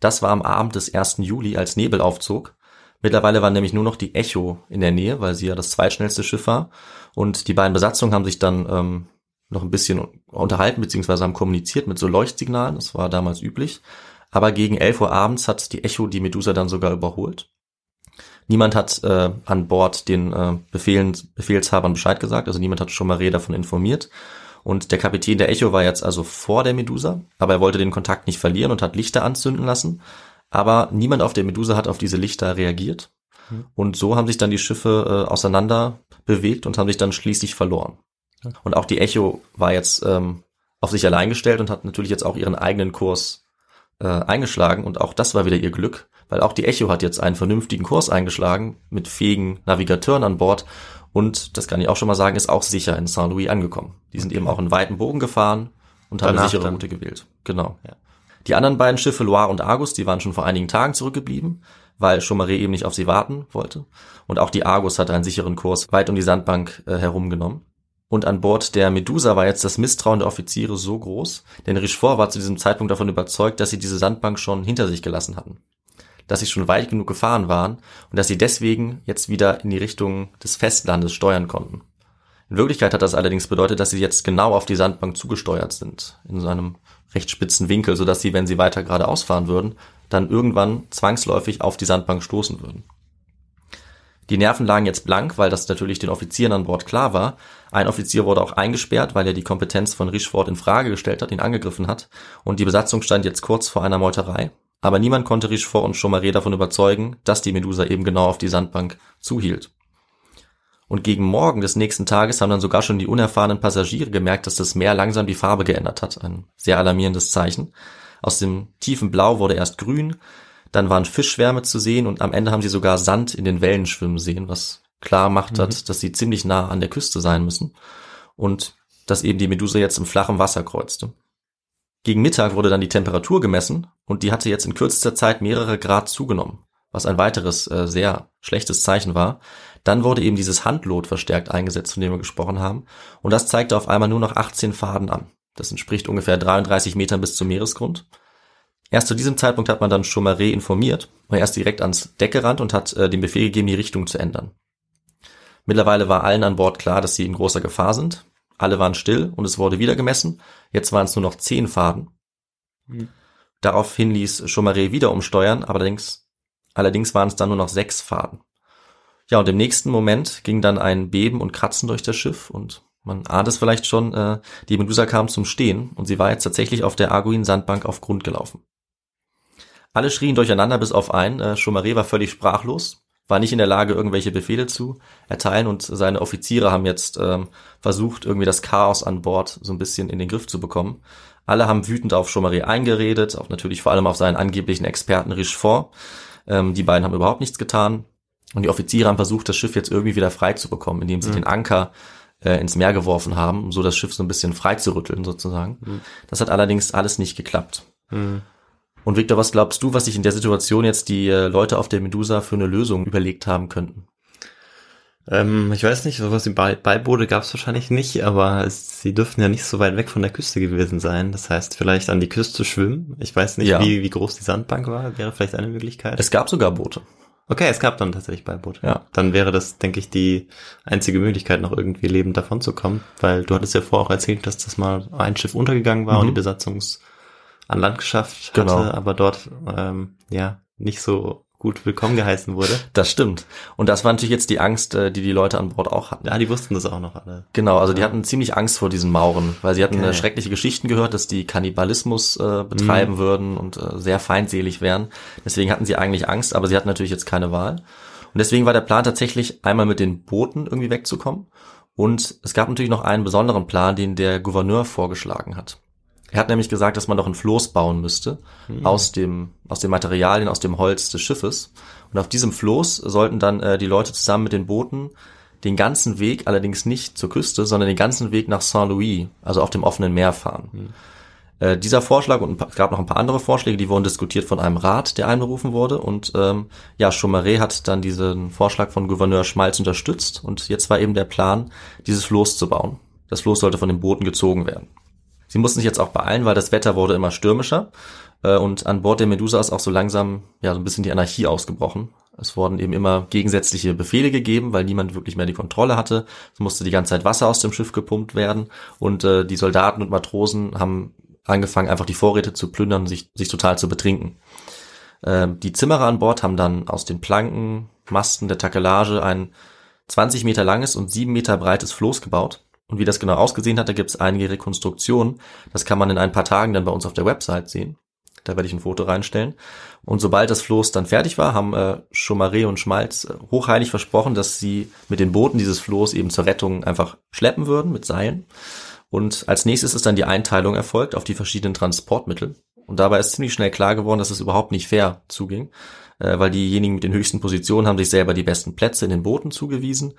Das war am Abend des 1. Juli, als Nebel aufzog. Mittlerweile war nämlich nur noch die Echo in der Nähe, weil sie ja das zweitschnellste Schiff war. Und die beiden Besatzungen haben sich dann ähm, noch ein bisschen unterhalten, beziehungsweise haben kommuniziert mit so Leuchtsignalen. Das war damals üblich. Aber gegen 11 Uhr abends hat die Echo die Medusa dann sogar überholt. Niemand hat äh, an Bord den äh, Befehlen, Befehlshabern Bescheid gesagt, also niemand hat Chaumaré davon informiert. Und der Kapitän der Echo war jetzt also vor der Medusa, aber er wollte den Kontakt nicht verlieren und hat Lichter anzünden lassen. Aber niemand auf der Medusa hat auf diese Lichter reagiert. Hm. Und so haben sich dann die Schiffe äh, auseinander bewegt und haben sich dann schließlich verloren. Und auch die Echo war jetzt ähm, auf sich allein gestellt und hat natürlich jetzt auch ihren eigenen Kurs äh, eingeschlagen. Und auch das war wieder ihr Glück, weil auch die Echo hat jetzt einen vernünftigen Kurs eingeschlagen mit fähigen Navigateuren an Bord. Und das kann ich auch schon mal sagen, ist auch sicher in Saint-Louis angekommen. Die sind Okay. eben auch einen weiten Bogen gefahren und haben eine sichere dann. Route gewählt. Genau. Ja. Die anderen beiden Schiffe, Loire und Argus, die waren schon vor einigen Tagen zurückgeblieben, weil Chaumaré eben nicht auf sie warten wollte. Und auch die Argus hatte einen sicheren Kurs weit um die Sandbank äh, herumgenommen. Und an Bord der Medusa war jetzt das Misstrauen der Offiziere so groß, denn Richefort war zu diesem Zeitpunkt davon überzeugt, dass sie diese Sandbank schon hinter sich gelassen hatten. Dass sie schon weit genug gefahren waren und dass sie deswegen jetzt wieder in die Richtung des Festlandes steuern konnten. In Wirklichkeit hat das allerdings bedeutet, dass sie jetzt genau auf die Sandbank zugesteuert sind, in so einem recht spitzen Winkel, sodass sie, wenn sie weiter geradeaus fahren würden, dann irgendwann zwangsläufig auf die Sandbank stoßen würden. Die Nerven lagen jetzt blank, weil das natürlich den Offizieren an Bord klar war. Ein Offizier wurde auch eingesperrt, weil er die Kompetenz von Richefort in Frage gestellt hat, ihn angegriffen hat. Und die Besatzung stand jetzt kurz vor einer Meuterei. Aber niemand konnte Richefort und Chaumaré davon überzeugen, dass die Medusa eben genau auf die Sandbank zuhielt. Und gegen Morgen des nächsten Tages haben dann sogar schon die unerfahrenen Passagiere gemerkt, dass das Meer langsam die Farbe geändert hat. Ein sehr alarmierendes Zeichen. Aus dem tiefen Blau wurde erst grün, dann waren Fischschwärme zu sehen und am Ende haben sie sogar Sand in den Wellen schwimmen sehen, was klar macht mhm. hat, dass sie ziemlich nah an der Küste sein müssen und dass eben die Medusa jetzt im flachen Wasser kreuzte. Gegen Mittag wurde dann die Temperatur gemessen und die hatte jetzt in kürzester Zeit mehrere Grad zugenommen, was ein weiteres äh, sehr schlechtes Zeichen war. Dann wurde eben dieses Handlot verstärkt eingesetzt, von dem wir gesprochen haben, und das zeigte auf einmal nur noch 18 Faden an. Das entspricht ungefähr 33 Metern bis zum Meeresgrund. Erst zu diesem Zeitpunkt hat man dann Chaumaré informiert, war erst direkt ans Deck gerannt und hat äh, den Befehl gegeben, die Richtung zu ändern. Mittlerweile war allen an Bord klar, dass sie in großer Gefahr sind. Alle waren still und es wurde wieder gemessen. Jetzt waren es nur noch zehn Faden. Mhm. Daraufhin ließ Chaumaré wieder umsteuern, allerdings, allerdings waren es dann nur noch sechs Faden. Ja, und im nächsten Moment ging dann ein Beben und Kratzen durch das Schiff und man ahnt es vielleicht schon, äh, die Medusa kam zum Stehen und sie war jetzt tatsächlich auf der Arguin-Sandbank auf Grund gelaufen. Alle schrien durcheinander bis auf einen. Äh, Chaumaré war völlig sprachlos, war nicht in der Lage, irgendwelche Befehle zu erteilen und seine Offiziere haben jetzt ähm, versucht, irgendwie das Chaos an Bord so ein bisschen in den Griff zu bekommen. Alle haben wütend auf Chaumaré eingeredet, auch natürlich vor allem auf seinen angeblichen Experten Richefort. Ähm, die beiden haben überhaupt nichts getan. Und die Offiziere haben versucht, das Schiff jetzt irgendwie wieder frei zu bekommen, indem sie mhm. den Anker äh, ins Meer geworfen haben, um so das Schiff so ein bisschen frei zu rütteln sozusagen. Mhm. Das hat allerdings alles nicht geklappt. Mhm. Und Victor, was glaubst du, was sich in der Situation jetzt die äh, Leute auf der Medusa für eine Lösung überlegt haben könnten? Ähm, ich weiß nicht, sowas wie Be Beiboote gab es wahrscheinlich nicht, aber es, sie dürften ja nicht so weit weg von der Küste gewesen sein. Das heißt, vielleicht an die Küste schwimmen. Ich weiß nicht, ja. wie, wie groß die Sandbank war, wäre vielleicht eine Möglichkeit. Es gab sogar Boote. Okay, es gab dann tatsächlich Beiboote. Ja. Dann wäre das, denke ich, die einzige Möglichkeit, noch irgendwie lebend davon zu kommen, weil du hattest ja vorher auch erzählt, dass das mal ein Schiff untergegangen war mhm. und die Besatzungs an Land geschafft hatte, genau. aber dort ähm, ja nicht so gut willkommen geheißen wurde. Das stimmt. Und das war natürlich jetzt die Angst, äh, die die Leute an Bord auch hatten. Ja, die wussten das auch noch alle. Genau, also die hatten ziemlich Angst vor diesen Mauren, weil sie hatten okay. schreckliche Geschichten gehört, dass die Kannibalismus äh, betreiben mhm. würden und äh, sehr feindselig wären. Deswegen hatten sie eigentlich Angst, aber sie hatten natürlich jetzt keine Wahl. Und deswegen war der Plan tatsächlich einmal mit den Booten irgendwie wegzukommen. Und es gab natürlich noch einen besonderen Plan, den der Gouverneur vorgeschlagen hat. Er hat nämlich gesagt, dass man doch ein Floß bauen müsste mhm. aus dem aus den Materialien aus dem Holz des Schiffes und auf diesem Floß sollten dann äh, die Leute zusammen mit den Booten den ganzen Weg, allerdings nicht zur Küste, sondern den ganzen Weg nach Saint-Louis, also auf dem offenen Meer fahren. Mhm. Äh, dieser Vorschlag und es gab noch ein paar andere Vorschläge, die wurden diskutiert von einem Rat, der einberufen wurde und ähm, ja, Chaumaré hat dann diesen Vorschlag von Gouverneur Schmalz unterstützt und jetzt war eben der Plan, dieses Floß zu bauen. Das Floß sollte von den Booten gezogen werden. Sie mussten sich jetzt auch beeilen, weil das Wetter wurde immer stürmischer äh, und an Bord der Medusa ist auch so langsam ja so ein bisschen die Anarchie ausgebrochen. Es wurden eben immer gegensätzliche Befehle gegeben, weil niemand wirklich mehr die Kontrolle hatte. Es musste die ganze Zeit Wasser aus dem Schiff gepumpt werden und äh, die Soldaten und Matrosen haben angefangen, einfach die Vorräte zu plündern und sich, sich total zu betrinken. Äh, die Zimmerer an Bord haben dann aus den Planken, Masten der Takelage ein 20 Meter langes und 7 Meter breites Floß gebaut und wie das genau ausgesehen hat, da gibt es einige Rekonstruktionen. Das kann man in ein paar Tagen dann bei uns auf der Website sehen. Da werde ich ein Foto reinstellen. Und sobald das Floß dann fertig war, haben äh, Chaumaré und Schmalz äh, hochheilig versprochen, dass sie mit den Booten dieses Floß eben zur Rettung einfach schleppen würden mit Seilen. Und als nächstes ist dann die Einteilung erfolgt auf die verschiedenen Transportmittel. Und dabei ist ziemlich schnell klar geworden, dass es überhaupt nicht fair zuging, äh, weil diejenigen mit den höchsten Positionen haben sich selber die besten Plätze in den Booten zugewiesen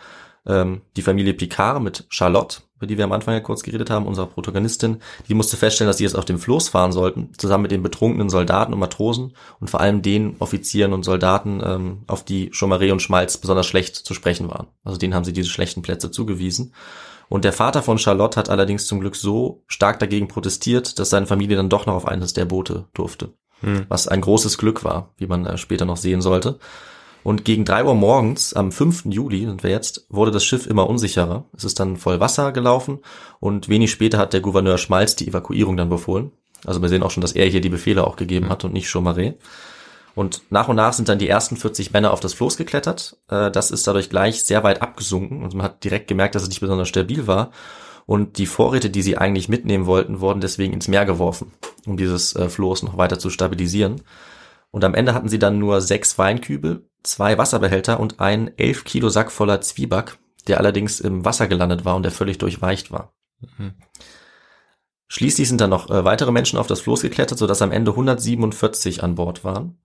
ähm, die Familie Picard mit Charlotte, über die wir am Anfang ja kurz geredet haben, unserer Protagonistin, die musste feststellen, dass sie jetzt auf dem Floß fahren sollten, zusammen mit den betrunkenen Soldaten und Matrosen und vor allem den Offizieren und Soldaten, ähm, auf die Chaumaré und Schmalz besonders schlecht zu sprechen waren. Also denen haben sie diese schlechten Plätze zugewiesen. Und der Vater von Charlotte hat allerdings zum Glück so stark dagegen protestiert, dass seine Familie dann doch noch auf eines der Boote durfte. Hm. Was ein großes Glück war, wie man äh, später noch sehen sollte. Und gegen drei Uhr morgens, am 5. Juli sind wir jetzt, wurde das Schiff immer unsicherer. Es ist dann voll Wasser gelaufen und wenig später hat der Gouverneur Schmalz die Evakuierung dann befohlen. Also wir sehen auch schon, dass er hier die Befehle auch gegeben hat und nicht Chaumaré. Und nach und nach sind dann die ersten 40 Männer auf das Floß geklettert. Äh, das ist dadurch gleich sehr weit abgesunken und man hat direkt gemerkt, dass es nicht besonders stabil war. Und die Vorräte, die sie eigentlich mitnehmen wollten, wurden deswegen ins Meer geworfen, um dieses äh, Floß noch weiter zu stabilisieren. Und am Ende hatten sie dann nur sechs Weinkübel, zwei Wasserbehälter und einen elf Kilo Sack voller Zwieback, der allerdings im Wasser gelandet war und der völlig durchweicht war. Mhm. Schließlich sind dann noch äh, weitere Menschen auf das Floß geklettert, sodass am Ende 147 an Bord waren.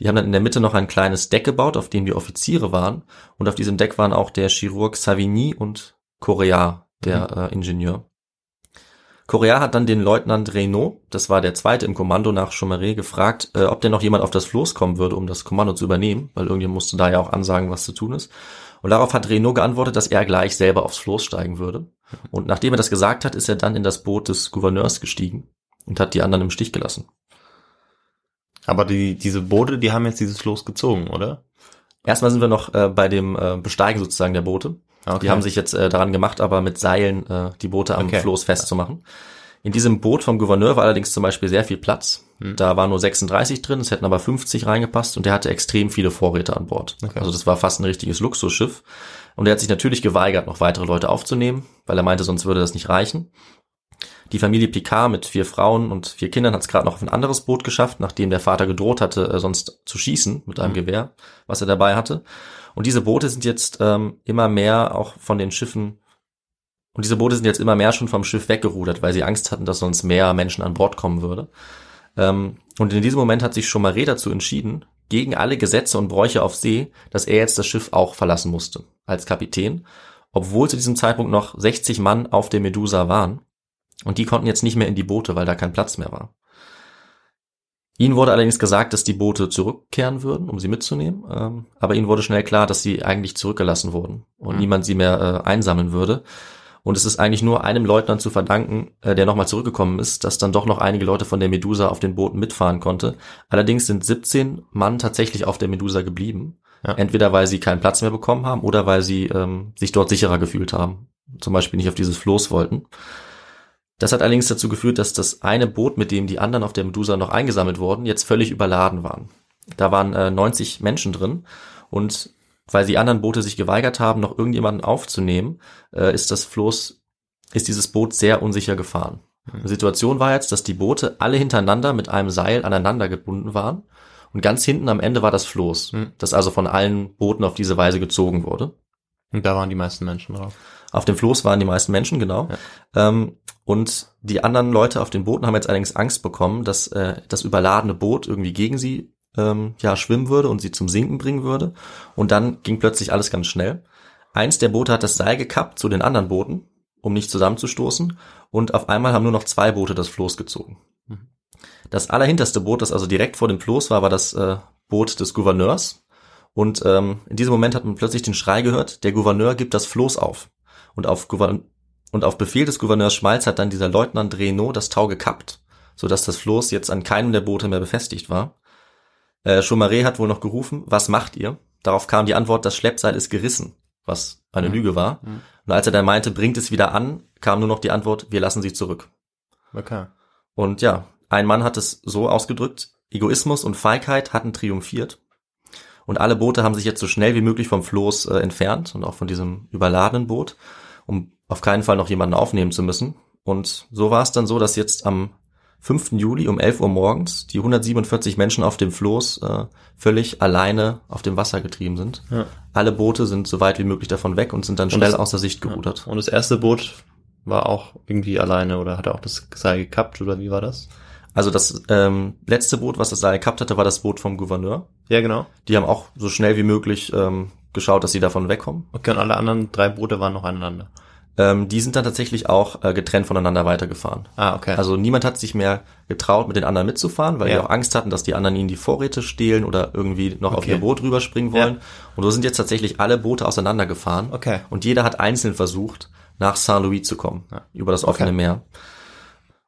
Die haben dann in der Mitte noch ein kleines Deck gebaut, auf dem die Offiziere waren. Und auf diesem Deck waren auch der Chirurg Savigny und Correa, der mhm. äh, Ingenieur. Correa hat dann den Leutnant Reynaud, das war der zweite im Kommando nach Chaumaret, gefragt, äh, ob denn noch jemand auf das Floß kommen würde, um das Kommando zu übernehmen, weil irgendjemand musste da ja auch ansagen, was zu tun ist. Und darauf hat Reynaud geantwortet, dass er gleich selber aufs Floß steigen würde. Und nachdem er das gesagt hat, ist er dann in das Boot des Gouverneurs gestiegen und hat die anderen im Stich gelassen. Aber die, diese Boote, die haben jetzt dieses Floß gezogen, oder? Erstmal sind wir noch äh, bei dem äh, Besteigen sozusagen der Boote. Okay. Die haben sich jetzt äh, daran gemacht, aber mit Seilen äh, die Boote am okay. Floß festzumachen. In diesem Boot vom Gouverneur war allerdings zum Beispiel sehr viel Platz. Hm. Da waren nur 36 drin, es hätten aber 50 reingepasst und der hatte extrem viele Vorräte an Bord. Okay. Also das war fast ein richtiges Luxusschiff. Und er hat sich natürlich geweigert, noch weitere Leute aufzunehmen, weil er meinte, sonst würde das nicht reichen. Die Familie Picard mit vier Frauen und vier Kindern hat es gerade noch auf ein anderes Boot geschafft, nachdem der Vater gedroht hatte, äh, sonst zu schießen mit einem mhm. Gewehr, was er dabei hatte. Und diese Boote sind jetzt ähm, immer mehr auch von den Schiffen und diese Boote sind jetzt immer mehr schon vom Schiff weggerudert, weil sie Angst hatten, dass sonst mehr Menschen an Bord kommen würde. Ähm, und in diesem Moment hat sich Chaumaré dazu entschieden, gegen alle Gesetze und Bräuche auf See, dass er jetzt das Schiff auch verlassen musste, als Kapitän, obwohl zu diesem Zeitpunkt noch 60 Mann auf der Medusa waren. Und die konnten jetzt nicht mehr in die Boote, weil da kein Platz mehr war. Ihnen wurde allerdings gesagt, dass die Boote zurückkehren würden, um sie mitzunehmen. Ähm, aber ihnen wurde schnell klar, dass sie eigentlich zurückgelassen wurden und mhm. niemand sie mehr äh, einsammeln würde. Und es ist eigentlich nur einem Leutnant zu verdanken, äh, der nochmal zurückgekommen ist, dass dann doch noch einige Leute von der Medusa auf den Booten mitfahren konnte. Allerdings sind 17 Mann tatsächlich auf der Medusa geblieben. Ja. Entweder weil sie keinen Platz mehr bekommen haben oder weil sie ähm, sich dort sicherer gefühlt haben. Zum Beispiel nicht auf dieses Floß wollten. Das hat allerdings dazu geführt, dass das eine Boot, mit dem die anderen auf der Medusa noch eingesammelt wurden, jetzt völlig überladen waren. Da waren äh, 90 Menschen drin und weil die anderen Boote sich geweigert haben, noch irgendjemanden aufzunehmen, äh, ist das Floß, ist dieses Boot sehr unsicher gefahren. Mhm. Die Situation war jetzt, dass die Boote alle hintereinander mit einem Seil aneinander gebunden waren und ganz hinten am Ende war das Floß, mhm. das also von allen Booten auf diese Weise gezogen wurde. Und da waren die meisten Menschen drauf. Auf dem Floß waren die meisten Menschen, genau. Ja. Ähm, und die anderen Leute auf den Booten haben jetzt allerdings Angst bekommen, dass äh, das überladene Boot irgendwie gegen sie ähm, ja schwimmen würde und sie zum Sinken bringen würde. Und dann ging plötzlich alles ganz schnell. Eins der Boote hat das Seil gekappt zu den anderen Booten, um nicht zusammenzustoßen. Und auf einmal haben nur noch zwei Boote das Floß gezogen. Mhm. Das allerhinterste Boot, das also direkt vor dem Floß war, war das äh, Boot des Gouverneurs. Und ähm, in diesem Moment hat man plötzlich den Schrei gehört, der Gouverneur gibt das Floß auf. Und auf, Gouvern und auf Befehl des Gouverneurs Schmalz hat dann dieser Leutnant Renault das Tau gekappt, sodass das Floß jetzt an keinem der Boote mehr befestigt war. Äh, Chaumaré hat wohl noch gerufen, was macht ihr? Darauf kam die Antwort, das Schleppseil ist gerissen, was eine mhm. Lüge war. Mhm. Und als er dann meinte, bringt es wieder an, kam nur noch die Antwort, wir lassen sie zurück. Okay. Und ja, ein Mann hat es so ausgedrückt, Egoismus und Feigheit hatten triumphiert. Und alle Boote haben sich jetzt so schnell wie möglich vom Floß äh, entfernt und auch von diesem überladenen Boot, um auf keinen Fall noch jemanden aufnehmen zu müssen. Und so war es dann so, dass jetzt am 5. Juli um 11 Uhr morgens die 147 Menschen auf dem Floß äh, völlig alleine auf dem Wasser getrieben sind. Ja. Alle Boote sind so weit wie möglich davon weg und sind dann schnell das, außer Sicht gerudert. Ja. Und das erste Boot war auch irgendwie alleine oder hat er auch das Seil gekappt oder wie war das? Also das ähm, letzte Boot, was das Seil gehabt hatte, war das Boot vom Gouverneur. Ja, genau. Die haben auch so schnell wie möglich ähm, geschaut, dass sie davon wegkommen. Okay, und alle anderen drei Boote waren noch aneinander. Ähm, die sind dann tatsächlich auch äh, getrennt voneinander weitergefahren. Ah, okay. Also niemand hat sich mehr getraut, mit den anderen mitzufahren, weil ja. die auch Angst hatten, dass die anderen ihnen die Vorräte stehlen oder irgendwie noch okay. auf ihr Boot rüberspringen wollen. Ja. Und so sind jetzt tatsächlich alle Boote auseinandergefahren. Okay. Und jeder hat einzeln versucht, nach Saint-Louis zu kommen, ja. über das offene okay. Meer.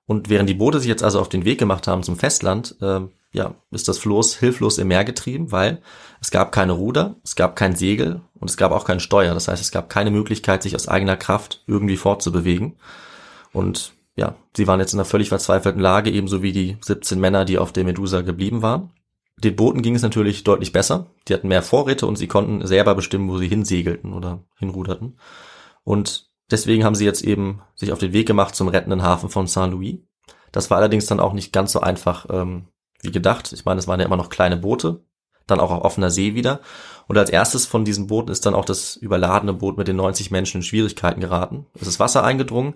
Und während die Boote sich jetzt also auf den Weg gemacht haben zum Festland, äh, ja, ist das Floß hilflos im Meer getrieben, weil es gab keine Ruder, es gab kein Segel und es gab auch kein Steuer. Das heißt, es gab keine Möglichkeit, sich aus eigener Kraft irgendwie fortzubewegen. Und ja, sie waren jetzt in einer völlig verzweifelten Lage, ebenso wie die 17 Männer, die auf der Medusa geblieben waren. Den Booten ging es natürlich deutlich besser. Die hatten mehr Vorräte und sie konnten selber bestimmen, wo sie hinsegelten oder hinruderten. Und deswegen haben sie jetzt eben sich auf den Weg gemacht zum rettenden Hafen von Saint-Louis. Das war allerdings dann auch nicht ganz so einfach ähm, wie gedacht. Ich meine, es waren ja immer noch kleine Boote, dann auch auf offener See wieder. Und als erstes von diesen Booten ist dann auch das überladene Boot mit den 90 Menschen in Schwierigkeiten geraten. Es ist Wasser eingedrungen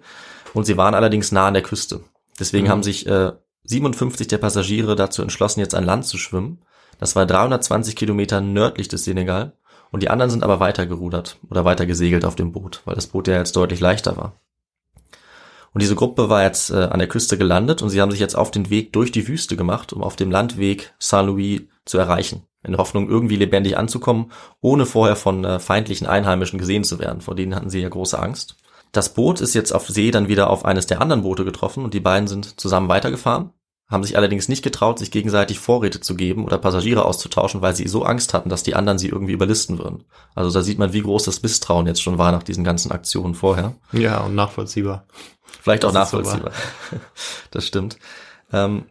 und sie waren allerdings nah an der Küste. Deswegen Mhm. haben sich äh, 57 der Passagiere dazu entschlossen, jetzt an Land zu schwimmen. Das war 320 Kilometer nördlich des Senegal. Und die anderen sind aber weiter gerudert oder weiter gesegelt auf dem Boot, weil das Boot ja jetzt deutlich leichter war. Und diese Gruppe war jetzt äh, an der Küste gelandet und sie haben sich jetzt auf den Weg durch die Wüste gemacht, um auf dem Landweg Saint-Louis zu erreichen. In der Hoffnung, irgendwie lebendig anzukommen, ohne vorher von äh, feindlichen Einheimischen gesehen zu werden. Vor denen hatten sie ja große Angst. Das Boot ist jetzt auf See dann wieder auf eines der anderen Boote getroffen und die beiden sind zusammen weitergefahren, haben sich allerdings nicht getraut, sich gegenseitig Vorräte zu geben oder Passagiere auszutauschen, weil sie so Angst hatten, dass die anderen sie irgendwie überlisten würden. Also da sieht man, wie groß das Misstrauen jetzt schon war nach diesen ganzen Aktionen vorher. Ja, und nachvollziehbar. Vielleicht auch Das so nachvollziehbar. das stimmt. Ähm,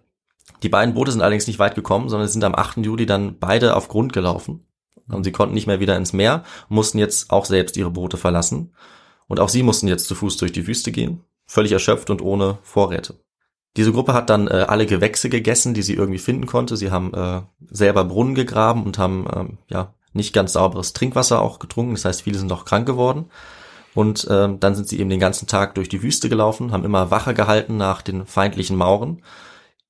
die beiden Boote sind allerdings nicht weit gekommen, sondern sind am 8. Juli dann beide auf Grund gelaufen. Und sie konnten nicht mehr wieder ins Meer mussten jetzt auch selbst ihre Boote verlassen. Und auch sie mussten jetzt zu Fuß durch die Wüste gehen, völlig erschöpft und ohne Vorräte. Diese Gruppe hat dann äh, alle Gewächse gegessen, die sie irgendwie finden konnte. Sie haben äh, selber Brunnen gegraben und haben ähm, ja nicht ganz sauberes Trinkwasser auch getrunken. Das heißt, viele sind auch krank geworden. Und ähm, dann sind sie eben den ganzen Tag durch die Wüste gelaufen, haben immer Wache gehalten nach den feindlichen Mauren.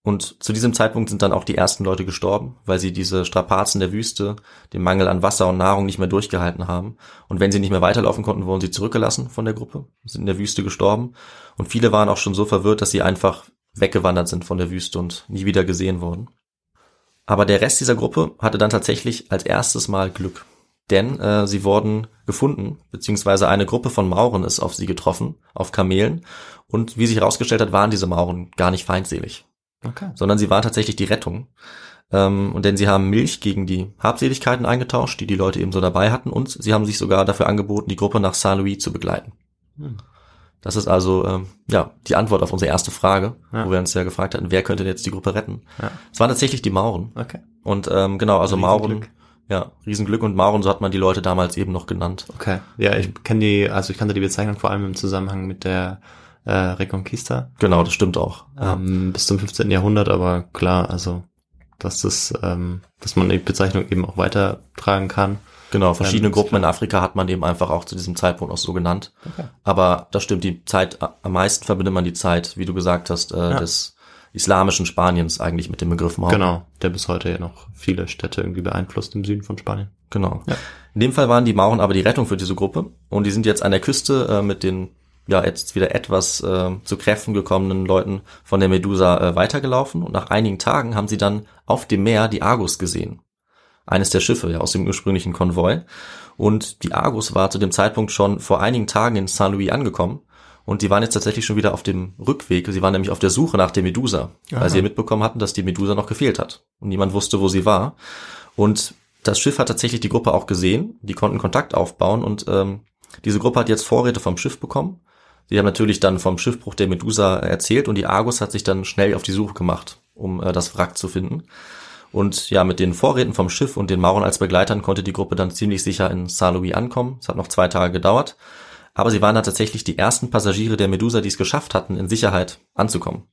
Und zu diesem Zeitpunkt sind dann auch die ersten Leute gestorben, weil sie diese Strapazen der Wüste, den Mangel an Wasser und Nahrung nicht mehr durchgehalten haben. Und wenn sie nicht mehr weiterlaufen konnten, wurden sie zurückgelassen von der Gruppe, sind in der Wüste gestorben. Und viele waren auch schon so verwirrt, dass sie einfach weggewandert sind von der Wüste und nie wieder gesehen wurden. Aber der Rest dieser Gruppe hatte dann tatsächlich als erstes Mal Glück. Denn äh, sie wurden gefunden, beziehungsweise eine Gruppe von Mauren ist auf sie getroffen, auf Kamelen. Und wie sich herausgestellt hat, waren diese Mauren gar nicht feindselig Okay. sondern sie waren tatsächlich die Rettung. Ähm, und denn sie haben Milch gegen die Habseligkeiten eingetauscht, die die Leute eben so dabei hatten, und sie haben sich sogar dafür angeboten, die Gruppe nach Saint-Louis zu begleiten. Hm. Das ist also ähm, ja die Antwort auf unsere erste Frage, Ja. wo wir uns ja gefragt hatten, wer könnte denn jetzt die Gruppe retten? Ja. Es waren tatsächlich die Mauren. Okay. Und ähm, genau, also Mauren, Riesenglück. ja, Riesenglück und Mauren, so hat man die Leute damals eben noch genannt. Okay. Ja, ich kenne die, also ich kannte die Bezeichnung vor allem im Zusammenhang mit der äh, Reconquista Genau, das stimmt auch. Ja. ähm, bis zum 15. Jahrhundert, aber klar, also dass das, ähm, dass man die Bezeichnung eben auch weitertragen kann. Genau, verschiedene ist Gruppen in Afrika hat man eben einfach auch zu diesem Zeitpunkt auch so genannt. Okay. Aber das stimmt, die Zeit, am meisten verbindet man die Zeit, wie du gesagt hast, äh, Ja. des islamischen Spaniens eigentlich mit dem Begriff Mauer. Genau, der bis heute ja noch viele Städte irgendwie beeinflusst im Süden von Spanien. Genau. Ja. In dem Fall waren die Mauren aber die Rettung für diese Gruppe und die sind jetzt an der Küste äh, mit den ja jetzt wieder etwas äh, zu Kräften gekommenen Leuten von der Medusa äh, weitergelaufen und nach einigen Tagen haben sie dann auf dem Meer die Argus gesehen. Eines der Schiffe ja, aus dem ursprünglichen Konvoi. Und die Argus war zu dem Zeitpunkt schon vor einigen Tagen in Saint-Louis angekommen und die waren jetzt tatsächlich schon wieder auf dem Rückweg. Sie waren nämlich auf der Suche nach der Medusa, Aha. weil sie ja mitbekommen hatten, dass die Medusa noch gefehlt hat und niemand wusste, wo sie war. Und das Schiff hat tatsächlich die Gruppe auch gesehen. Die konnten Kontakt aufbauen und ähm, diese Gruppe hat jetzt Vorräte vom Schiff bekommen. Sie haben natürlich dann vom Schiffbruch der Medusa erzählt und die Argus hat sich dann schnell auf die Suche gemacht, um äh, das Wrack zu finden. Und ja, mit den Vorräten vom Schiff und den Mauren als Begleitern konnte die Gruppe dann ziemlich sicher in Saint-Louis ankommen. Es hat noch zwei Tage gedauert. Aber sie waren dann tatsächlich die ersten Passagiere der Medusa, die es geschafft hatten, in Sicherheit anzukommen.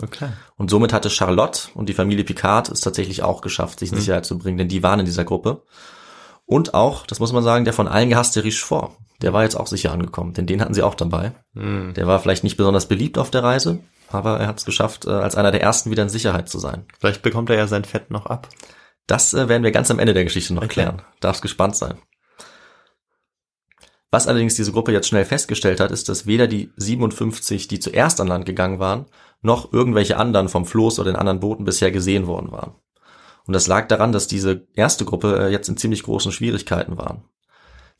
Okay. Und somit hatte Charlotte und die Familie Picard es tatsächlich auch geschafft, sich in Mhm. Sicherheit zu bringen, denn die waren in dieser Gruppe. Und auch, das muss man sagen, der von allen gehasste Richefort, der war jetzt auch sicher angekommen, denn den hatten sie auch dabei. Hm. Der war vielleicht nicht besonders beliebt auf der Reise, aber er hat es geschafft, äh, als einer der ersten wieder in Sicherheit zu sein. Vielleicht bekommt er ja sein Fett noch ab. Das äh, werden wir ganz am Ende der Geschichte noch Okay. klären. Darfst gespannt sein. Was allerdings diese Gruppe jetzt schnell festgestellt hat, ist, dass weder die 57, die zuerst an Land gegangen waren, noch irgendwelche anderen vom Floß oder den anderen Booten bisher gesehen worden waren. Und das lag daran, dass diese erste Gruppe äh, jetzt in ziemlich großen Schwierigkeiten waren.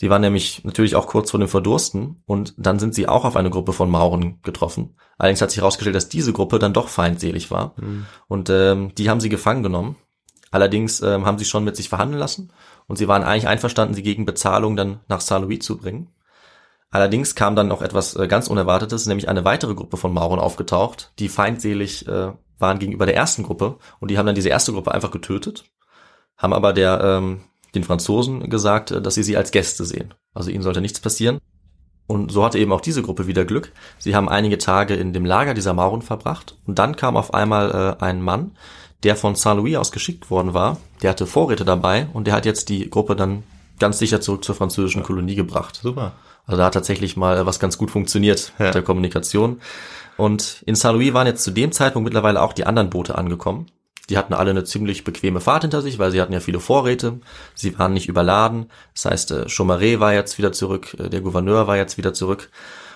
Die waren nämlich natürlich auch kurz vor dem Verdursten und dann sind sie auch auf eine Gruppe von Mauren getroffen. Allerdings hat sich herausgestellt, dass diese Gruppe dann doch feindselig war Hm. und ähm, die haben sie gefangen genommen. Allerdings ähm, haben sie schon mit sich verhandeln lassen und sie waren eigentlich einverstanden, sie gegen Bezahlung dann nach Saint-Louis zu bringen. Allerdings kam dann noch etwas äh, ganz Unerwartetes, nämlich eine weitere Gruppe von Mauren aufgetaucht, die feindselig äh, waren gegenüber der ersten Gruppe und die haben dann diese erste Gruppe einfach getötet haben aber der, ähm, den Franzosen gesagt, äh, dass sie sie als Gäste sehen. Also ihnen sollte nichts passieren. Und so hatte eben auch diese Gruppe wieder Glück. Sie haben einige Tage in dem Lager dieser Mauren verbracht und dann kam auf einmal äh, ein Mann, der von Saint-Louis aus geschickt worden war. Der hatte Vorräte dabei und der hat jetzt die Gruppe dann ganz sicher zurück zur französischen Kolonie gebracht. Super. Also da hat tatsächlich mal was ganz gut funktioniert Ja. mit der Kommunikation. Und in Saint-Louis waren jetzt zu dem Zeitpunkt mittlerweile auch die anderen Boote angekommen. Die hatten alle eine ziemlich bequeme Fahrt hinter sich, weil sie hatten ja viele Vorräte. Sie waren nicht überladen. Das heißt, äh, Chaumaré war jetzt wieder zurück, äh, der Gouverneur war jetzt wieder zurück.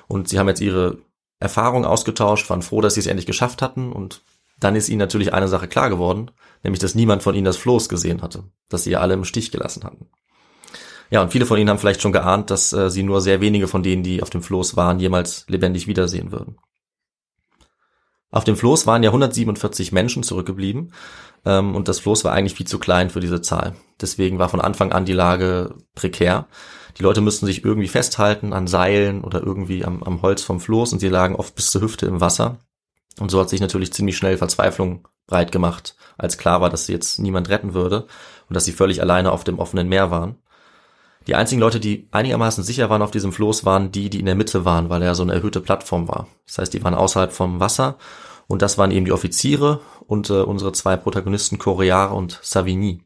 Und sie haben jetzt ihre Erfahrungen ausgetauscht, waren froh, dass sie es endlich geschafft hatten. Und dann ist ihnen natürlich eine Sache klar geworden, nämlich, dass niemand von ihnen das Floß gesehen hatte, dass sie alle im Stich gelassen hatten. Ja, und viele von ihnen haben vielleicht schon geahnt, dass äh, sie nur sehr wenige von denen, die auf dem Floß waren, jemals lebendig wiedersehen würden. Auf dem Floß waren ja 147 Menschen zurückgeblieben ähm, und das Floß war eigentlich viel zu klein für diese Zahl. Deswegen war von Anfang an die Lage prekär. Die Leute mussten sich irgendwie festhalten an Seilen oder irgendwie am, am Holz vom Floß und sie lagen oft bis zur Hüfte im Wasser. Und so hat sich natürlich ziemlich schnell Verzweiflung breit gemacht, als klar war, dass sie jetzt niemand retten würde und dass sie völlig alleine auf dem offenen Meer waren. Die einzigen Leute, die einigermaßen sicher waren auf diesem Floß, waren die, die in der Mitte waren, weil er so eine erhöhte Plattform war. Das heißt, die waren außerhalb vom Wasser und das waren eben die Offiziere und äh, unsere zwei Protagonisten Corear und Savigny.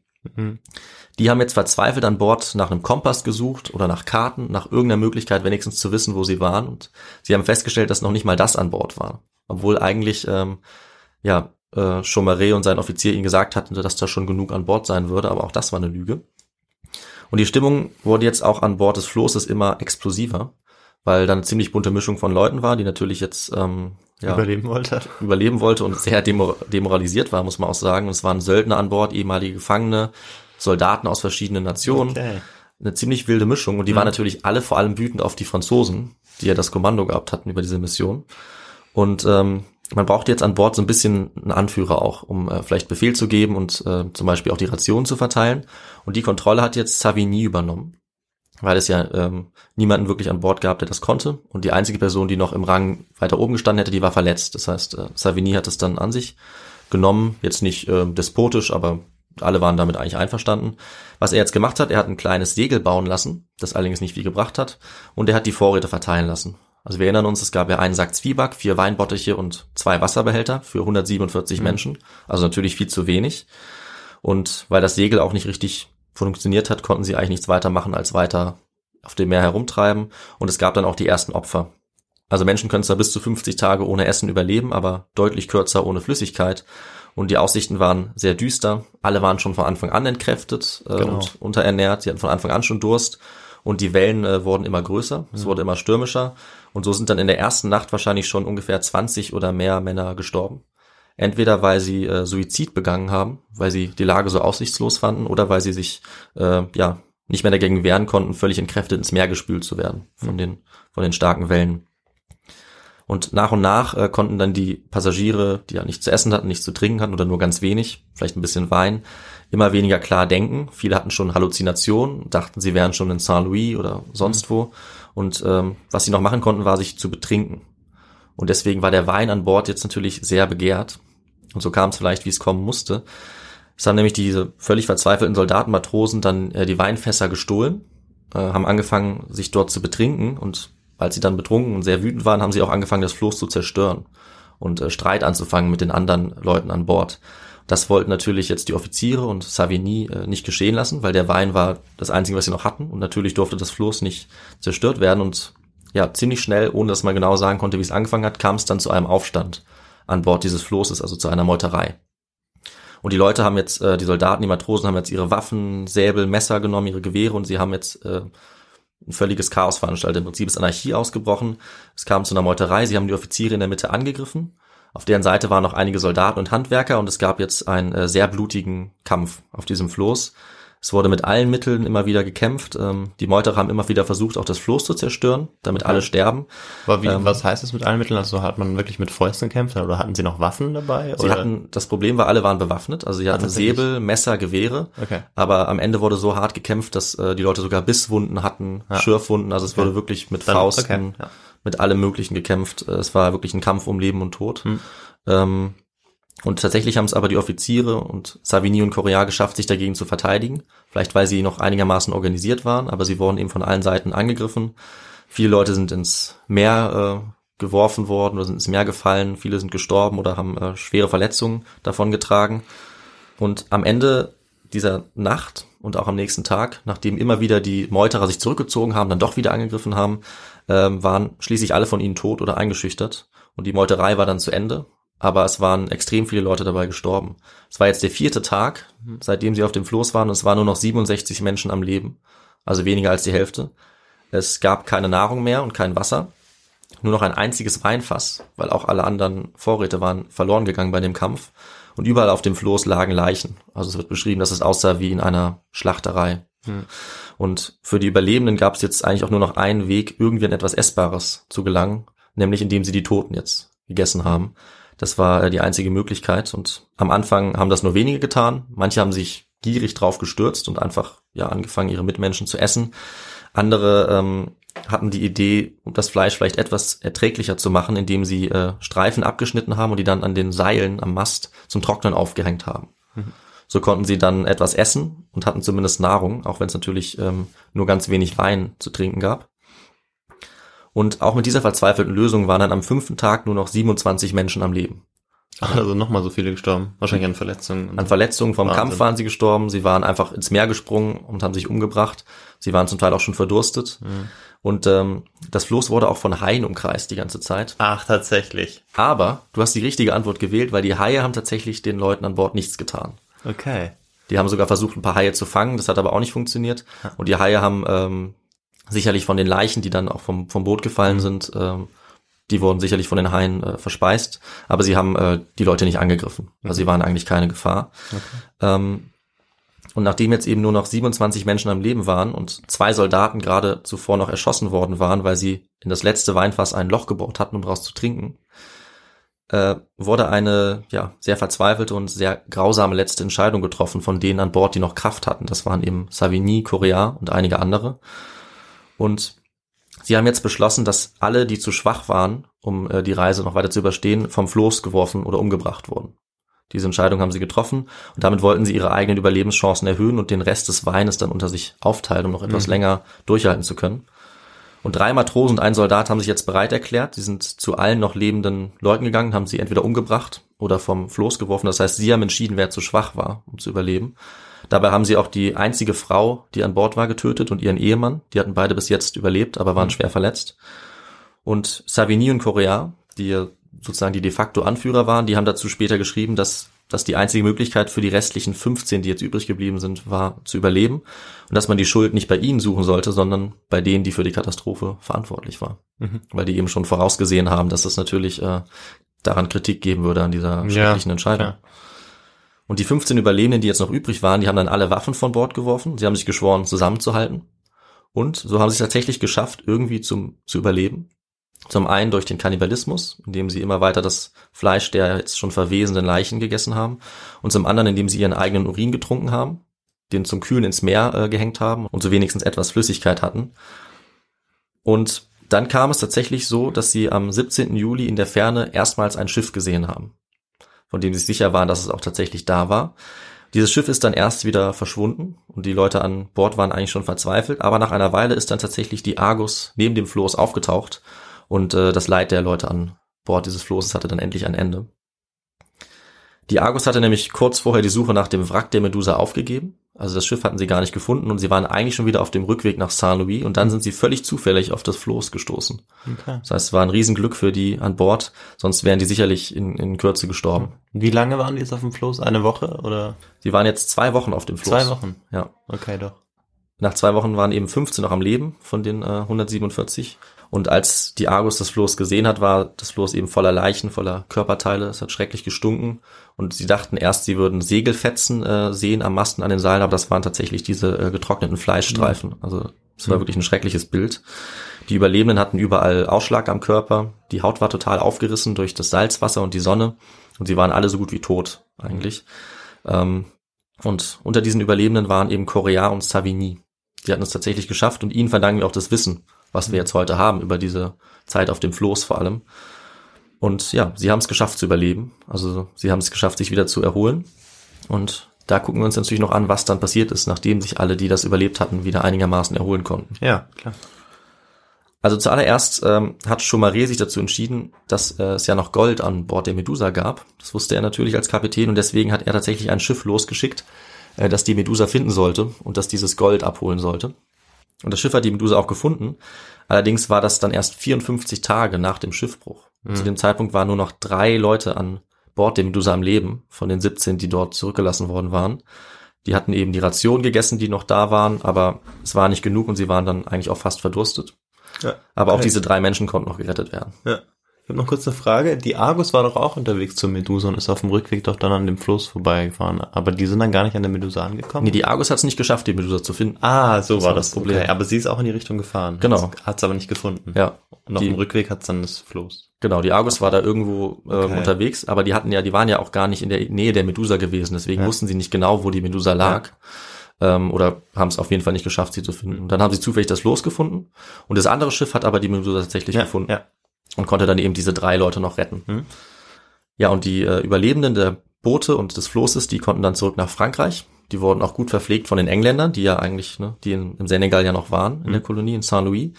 Die haben jetzt verzweifelt an Bord nach einem Kompass gesucht oder nach Karten, nach irgendeiner Möglichkeit wenigstens zu wissen, wo sie waren. Und sie haben festgestellt, dass noch nicht mal das an Bord war. Obwohl eigentlich, ähm, ja, äh, Chaumaré und sein Offizier ihnen gesagt hatten, dass da schon genug an Bord sein würde, aber auch das war eine Lüge. Und die Stimmung wurde jetzt auch an Bord des Floßes immer explosiver, weil da eine ziemlich bunte Mischung von Leuten war, die natürlich jetzt ähm, ja, Überleben wollte. überleben wollte und sehr demo demoralisiert war, muss man auch sagen. Es waren Söldner an Bord, ehemalige Gefangene, Soldaten aus verschiedenen Nationen. Okay. Eine ziemlich wilde Mischung und die waren natürlich alle vor allem wütend auf die Franzosen, die ja das Kommando gehabt hatten über diese Mission. Und ähm, man braucht jetzt an Bord so ein bisschen einen Anführer auch, um äh, vielleicht Befehl zu geben und äh, zum Beispiel auch die Rationen zu verteilen. Und die Kontrolle hat jetzt Savigny übernommen, weil es ja ähm, niemanden wirklich an Bord gab, der das konnte. Und die einzige Person, die noch im Rang weiter oben gestanden hätte, die war verletzt. Das heißt, äh, Savigny hat es dann an sich genommen, jetzt nicht äh, despotisch, aber alle waren damit eigentlich einverstanden. Was er jetzt gemacht hat, er hat ein kleines Segel bauen lassen, das allerdings nicht viel gebracht hat, und er hat die Vorräte verteilen lassen. Also wir erinnern uns, es gab ja einen Sack Zwieback, vier Weinbottiche und zwei Wasserbehälter für 147 Menschen. Also natürlich viel zu wenig. Und weil das Segel auch nicht richtig funktioniert hat, konnten sie eigentlich nichts weiter machen, als weiter auf dem Meer herumtreiben. Und es gab dann auch die ersten Opfer. Also Menschen können zwar bis zu 50 Tage ohne Essen überleben, aber deutlich kürzer ohne Flüssigkeit. Und die Aussichten waren sehr düster. Alle waren schon von Anfang an entkräftet äh, Genau. und unterernährt. Sie hatten von Anfang an schon Durst. Und die Wellen äh, wurden immer größer. Es wurde immer stürmischer. Und so sind dann in der ersten Nacht wahrscheinlich schon ungefähr 20 oder mehr Männer gestorben. Entweder weil sie äh, Suizid begangen haben, weil sie die Lage so aussichtslos fanden, oder weil sie sich äh, ja nicht mehr dagegen wehren konnten, völlig entkräftet ins Meer gespült zu werden von den von den starken Wellen. Und nach und nach äh, konnten dann die Passagiere, die ja nichts zu essen hatten, nichts zu trinken hatten oder nur ganz wenig, vielleicht ein bisschen Wein, immer weniger klar denken. Viele hatten schon Halluzinationen, dachten, sie wären schon in Saint-Louis oder sonst wo. Und ähm, was sie noch machen konnten, war sich zu betrinken. Und deswegen war der Wein an Bord jetzt natürlich sehr begehrt. Und so kam es vielleicht, wie es kommen musste. Es haben nämlich diese völlig verzweifelten Soldaten, Matrosen dann äh, die Weinfässer gestohlen, äh, haben angefangen, sich dort zu betrinken und als sie dann betrunken und sehr wütend waren, haben sie auch angefangen, das Floß zu zerstören und äh, Streit anzufangen mit den anderen Leuten an Bord. Das wollten natürlich jetzt die Offiziere und Savigny äh, nicht geschehen lassen, weil der Wein war das Einzige, was sie noch hatten und natürlich durfte das Floß nicht zerstört werden und ja, ziemlich schnell, ohne dass man genau sagen konnte, wie es angefangen hat, kam es dann zu einem Aufstand an Bord dieses Floßes, also zu einer Meuterei. Und die Leute haben jetzt, äh, die Soldaten, die Matrosen haben jetzt ihre Waffen, Säbel, Messer genommen, ihre Gewehre und sie haben jetzt äh, ein völliges Chaos veranstaltet. Im Prinzip ist Anarchie ausgebrochen. Es kam zu einer Meuterei. Sie haben die Offiziere in der Mitte angegriffen. Auf deren Seite waren noch einige Soldaten und Handwerker und es gab jetzt einen äh, sehr blutigen Kampf auf diesem Floß. Es wurde mit allen Mitteln immer wieder gekämpft. Ähm, die Meuterer haben immer wieder versucht, auch das Floß zu zerstören, damit alle sterben. Aber wie, Ähm, was heißt es mit allen Mitteln? Also hat man wirklich mit Fäusten gekämpft oder hatten sie noch Waffen dabei? Sie oder? hatten, das Problem war, alle waren bewaffnet. Also sie hatten tatsächlich? Säbel, Messer, Gewehre. Okay. Aber am Ende wurde so hart gekämpft, dass äh, die Leute sogar Bisswunden hatten, Ja. Schürfwunden. Also es Okay. wurde wirklich mit Dann- Fausten, okay, ja. Mit allem Möglichen gekämpft. Äh, Es war wirklich ein Kampf um Leben und Tod. Hm. Ähm, Und tatsächlich haben es aber die Offiziere und Savigny und Correa geschafft, sich dagegen zu verteidigen. Vielleicht weil sie noch einigermaßen organisiert waren, aber sie wurden eben von allen Seiten angegriffen. Viele Leute sind ins Meer äh, geworfen worden oder sind ins Meer gefallen. Viele sind gestorben oder haben äh, schwere Verletzungen davon getragen. Und am Ende dieser Nacht und auch am nächsten Tag, nachdem immer wieder die Meuterer sich zurückgezogen haben, dann doch wieder angegriffen haben, ähm, waren schließlich alle von ihnen tot oder eingeschüchtert. Und die Meuterei war dann zu Ende. Aber es waren extrem viele Leute dabei gestorben. Es war jetzt der vierte Tag, seitdem sie auf dem Floß waren, und es waren nur noch 67 Menschen am Leben. Also weniger als die Hälfte. Es gab keine Nahrung mehr und kein Wasser. Nur noch ein einziges Weinfass, weil auch alle anderen Vorräte waren verloren gegangen bei dem Kampf. Und überall auf dem Floß lagen Leichen. Also es wird beschrieben, dass es aussah wie in einer Schlachterei. Hm. Und für die Überlebenden gab es jetzt eigentlich auch nur noch einen Weg, irgendwie an etwas Essbares zu gelangen, nämlich indem sie die Toten jetzt gegessen haben. Das war äh, die einzige Möglichkeit. Und am Anfang haben das nur wenige getan. Manche haben sich gierig drauf gestürzt und einfach ja angefangen, ihre Mitmenschen zu essen. Andere ähm, hatten die Idee, das Fleisch vielleicht etwas erträglicher zu machen, indem sie äh, Streifen abgeschnitten haben und die dann an den Seilen am Mast zum Trocknen aufgehängt haben. Mhm. So konnten sie dann etwas essen und hatten zumindest Nahrung, auch wenn es natürlich ähm, nur ganz wenig Wein zu trinken gab. Und auch mit dieser verzweifelten Lösung waren dann am fünften Tag nur noch 27 Menschen am Leben. Also nochmal so viele gestorben. Wahrscheinlich an Verletzungen. An Verletzungen vom Wahnsinn. Kampf waren sie gestorben. Sie waren einfach ins Meer gesprungen und haben sich umgebracht. Sie waren zum Teil auch schon verdurstet. Mhm. Und ähm, das Floß wurde auch von Haien umkreist die ganze Zeit. Ach, tatsächlich. Aber du hast die richtige Antwort gewählt, weil die Haie haben tatsächlich den Leuten an Bord nichts getan. Okay. Die haben sogar versucht, ein paar Haie zu fangen. Das hat aber auch nicht funktioniert. Und die Haie haben ähm, sicherlich von den Leichen, die dann auch vom, vom Boot gefallen mhm. sind, ähm, die wurden sicherlich von den Haien äh, verspeist, aber sie haben äh, die Leute nicht angegriffen. Also sie waren eigentlich keine Gefahr. Okay. Ähm, und nachdem jetzt eben nur noch 27 Menschen am Leben waren und zwei Soldaten gerade zuvor noch erschossen worden waren, weil sie in das letzte Weinfass ein Loch gebohrt hatten, um daraus zu trinken, äh, wurde eine ja sehr verzweifelte und sehr grausame letzte Entscheidung getroffen von denen an Bord, die noch Kraft hatten. Das waren eben Savigny, Correa und einige andere. Und Sie haben jetzt beschlossen, dass alle, die zu schwach waren, um äh, die Reise noch weiter zu überstehen, vom Floß geworfen oder umgebracht wurden. Diese Entscheidung haben sie getroffen und damit wollten sie ihre eigenen Überlebenschancen erhöhen und den Rest des Weines dann unter sich aufteilen, um noch etwas mhm. länger durchhalten zu können. Und drei Matrosen und ein Soldat haben sich jetzt bereit erklärt. Sie sind zu allen noch lebenden Leuten gegangen, haben sie entweder umgebracht oder vom Floß geworfen. Das heißt, sie haben entschieden, wer zu schwach war, um zu überleben. Dabei haben sie auch die einzige Frau, die an Bord war, getötet und ihren Ehemann. Die hatten beide bis jetzt überlebt, aber waren mhm. schwer verletzt. Und Savigny und Correa, die sozusagen die de facto Anführer waren, die haben dazu später geschrieben, dass dass die einzige Möglichkeit für die restlichen 15, die jetzt übrig geblieben sind, war zu überleben und dass man die Schuld nicht bei ihnen suchen sollte, sondern bei denen, die für die Katastrophe verantwortlich war. Mhm. Weil die eben schon vorausgesehen haben, dass es natürlich äh, daran Kritik geben würde an dieser schrecklichen ja, Entscheidung. Ja. Und die 15 Überlebenden, die jetzt noch übrig waren, die haben dann alle Waffen von Bord geworfen. Sie haben sich geschworen, zusammenzuhalten. Und so haben sie es tatsächlich geschafft, irgendwie zum, zu überleben. Zum einen durch den Kannibalismus, indem sie immer weiter das Fleisch der jetzt schon verwesenden Leichen gegessen haben. Und zum anderen, indem sie ihren eigenen Urin getrunken haben, den zum Kühlen ins Meer äh, gehängt haben und so wenigstens etwas Flüssigkeit hatten. Und dann kam es tatsächlich so, dass sie am 17. Juli in der Ferne erstmals ein Schiff gesehen haben von dem sie sicher waren, dass es auch tatsächlich da war. Dieses Schiff ist dann erst wieder verschwunden und die Leute an Bord waren eigentlich schon verzweifelt, aber nach einer Weile ist dann tatsächlich die Argus neben dem Floß aufgetaucht und äh, das Leid der Leute an Bord dieses Floßes hatte dann endlich ein Ende. Die Argus hatte nämlich kurz vorher die Suche nach dem Wrack der Medusa aufgegeben also das Schiff hatten sie gar nicht gefunden und sie waren eigentlich schon wieder auf dem Rückweg nach Saint-Louis und dann sind sie völlig zufällig auf das Floß gestoßen. Okay. Das heißt, es war ein Riesenglück für die an Bord, sonst wären die sicherlich in, in Kürze gestorben. Wie lange waren die jetzt auf dem Floß? Eine Woche oder? Sie waren jetzt zwei Wochen auf dem Floß. Zwei Wochen? Ja. Okay, doch. Nach zwei Wochen waren eben 15 noch am Leben von den äh, 147 und als die Argus das Floß gesehen hat, war das Floß eben voller Leichen, voller Körperteile. Es hat schrecklich gestunken. Und sie dachten erst, sie würden Segelfetzen äh, sehen am Masten an den Seilen, aber das waren tatsächlich diese äh, getrockneten Fleischstreifen. Also es war mhm. wirklich ein schreckliches Bild. Die Überlebenden hatten überall Ausschlag am Körper. Die Haut war total aufgerissen durch das Salzwasser und die Sonne. Und sie waren alle so gut wie tot eigentlich. Ähm, und unter diesen Überlebenden waren eben Correa und Savigny. Die hatten es tatsächlich geschafft und ihnen verdanken wir auch das Wissen was wir jetzt heute haben über diese Zeit auf dem Floß vor allem. Und ja, sie haben es geschafft zu überleben. Also sie haben es geschafft, sich wieder zu erholen. Und da gucken wir uns natürlich noch an, was dann passiert ist, nachdem sich alle, die das überlebt hatten, wieder einigermaßen erholen konnten. Ja, klar. Also zuallererst ähm, hat Chaumaré sich dazu entschieden, dass äh, es ja noch Gold an Bord der Medusa gab. Das wusste er natürlich als Kapitän und deswegen hat er tatsächlich ein Schiff losgeschickt, äh, das die Medusa finden sollte und das dieses Gold abholen sollte. Und das Schiff hat die Medusa auch gefunden. Allerdings war das dann erst 54 Tage nach dem Schiffbruch. Mhm. Zu dem Zeitpunkt waren nur noch drei Leute an Bord der Medusa am Leben, von den 17, die dort zurückgelassen worden waren. Die hatten eben die Ration gegessen, die noch da waren, aber es war nicht genug und sie waren dann eigentlich auch fast verdurstet. Ja. Aber auch diese drei Menschen konnten noch gerettet werden. Ja. Ich habe noch kurz eine Frage. Die Argus war doch auch unterwegs zur Medusa und ist auf dem Rückweg doch dann an dem Floß vorbeigefahren. Aber die sind dann gar nicht an der Medusa angekommen? Nee, die Argus hat es nicht geschafft, die Medusa zu finden. Ah, so Das war das das Problem. Okay, aber sie ist auch in die Richtung gefahren. Genau. Hat es aber nicht gefunden. Ja, Und auf die- dem Rückweg hat es dann das Floß. genau. Die Argus war da irgendwo ähm, Okay. unterwegs, aber die hatten ja, die waren ja auch gar nicht in der Nähe der Medusa gewesen. Deswegen Ja. wussten sie nicht genau, wo die Medusa lag. Ähm, oder haben es auf jeden Fall nicht geschafft, sie zu finden. Und dann haben sie zufällig das Los gefunden. Und das andere Schiff hat aber die Medusa tatsächlich Ja, gefunden. ja. Und konnte dann eben diese drei Leute noch retten. Mhm. Ja, und die äh, Überlebenden der Boote und des Flosses, die konnten dann zurück nach Frankreich. Die wurden auch gut verpflegt von den Engländern, die ja eigentlich, ne, die in, im Senegal ja noch waren, in der Kolonie in Saint-Louis.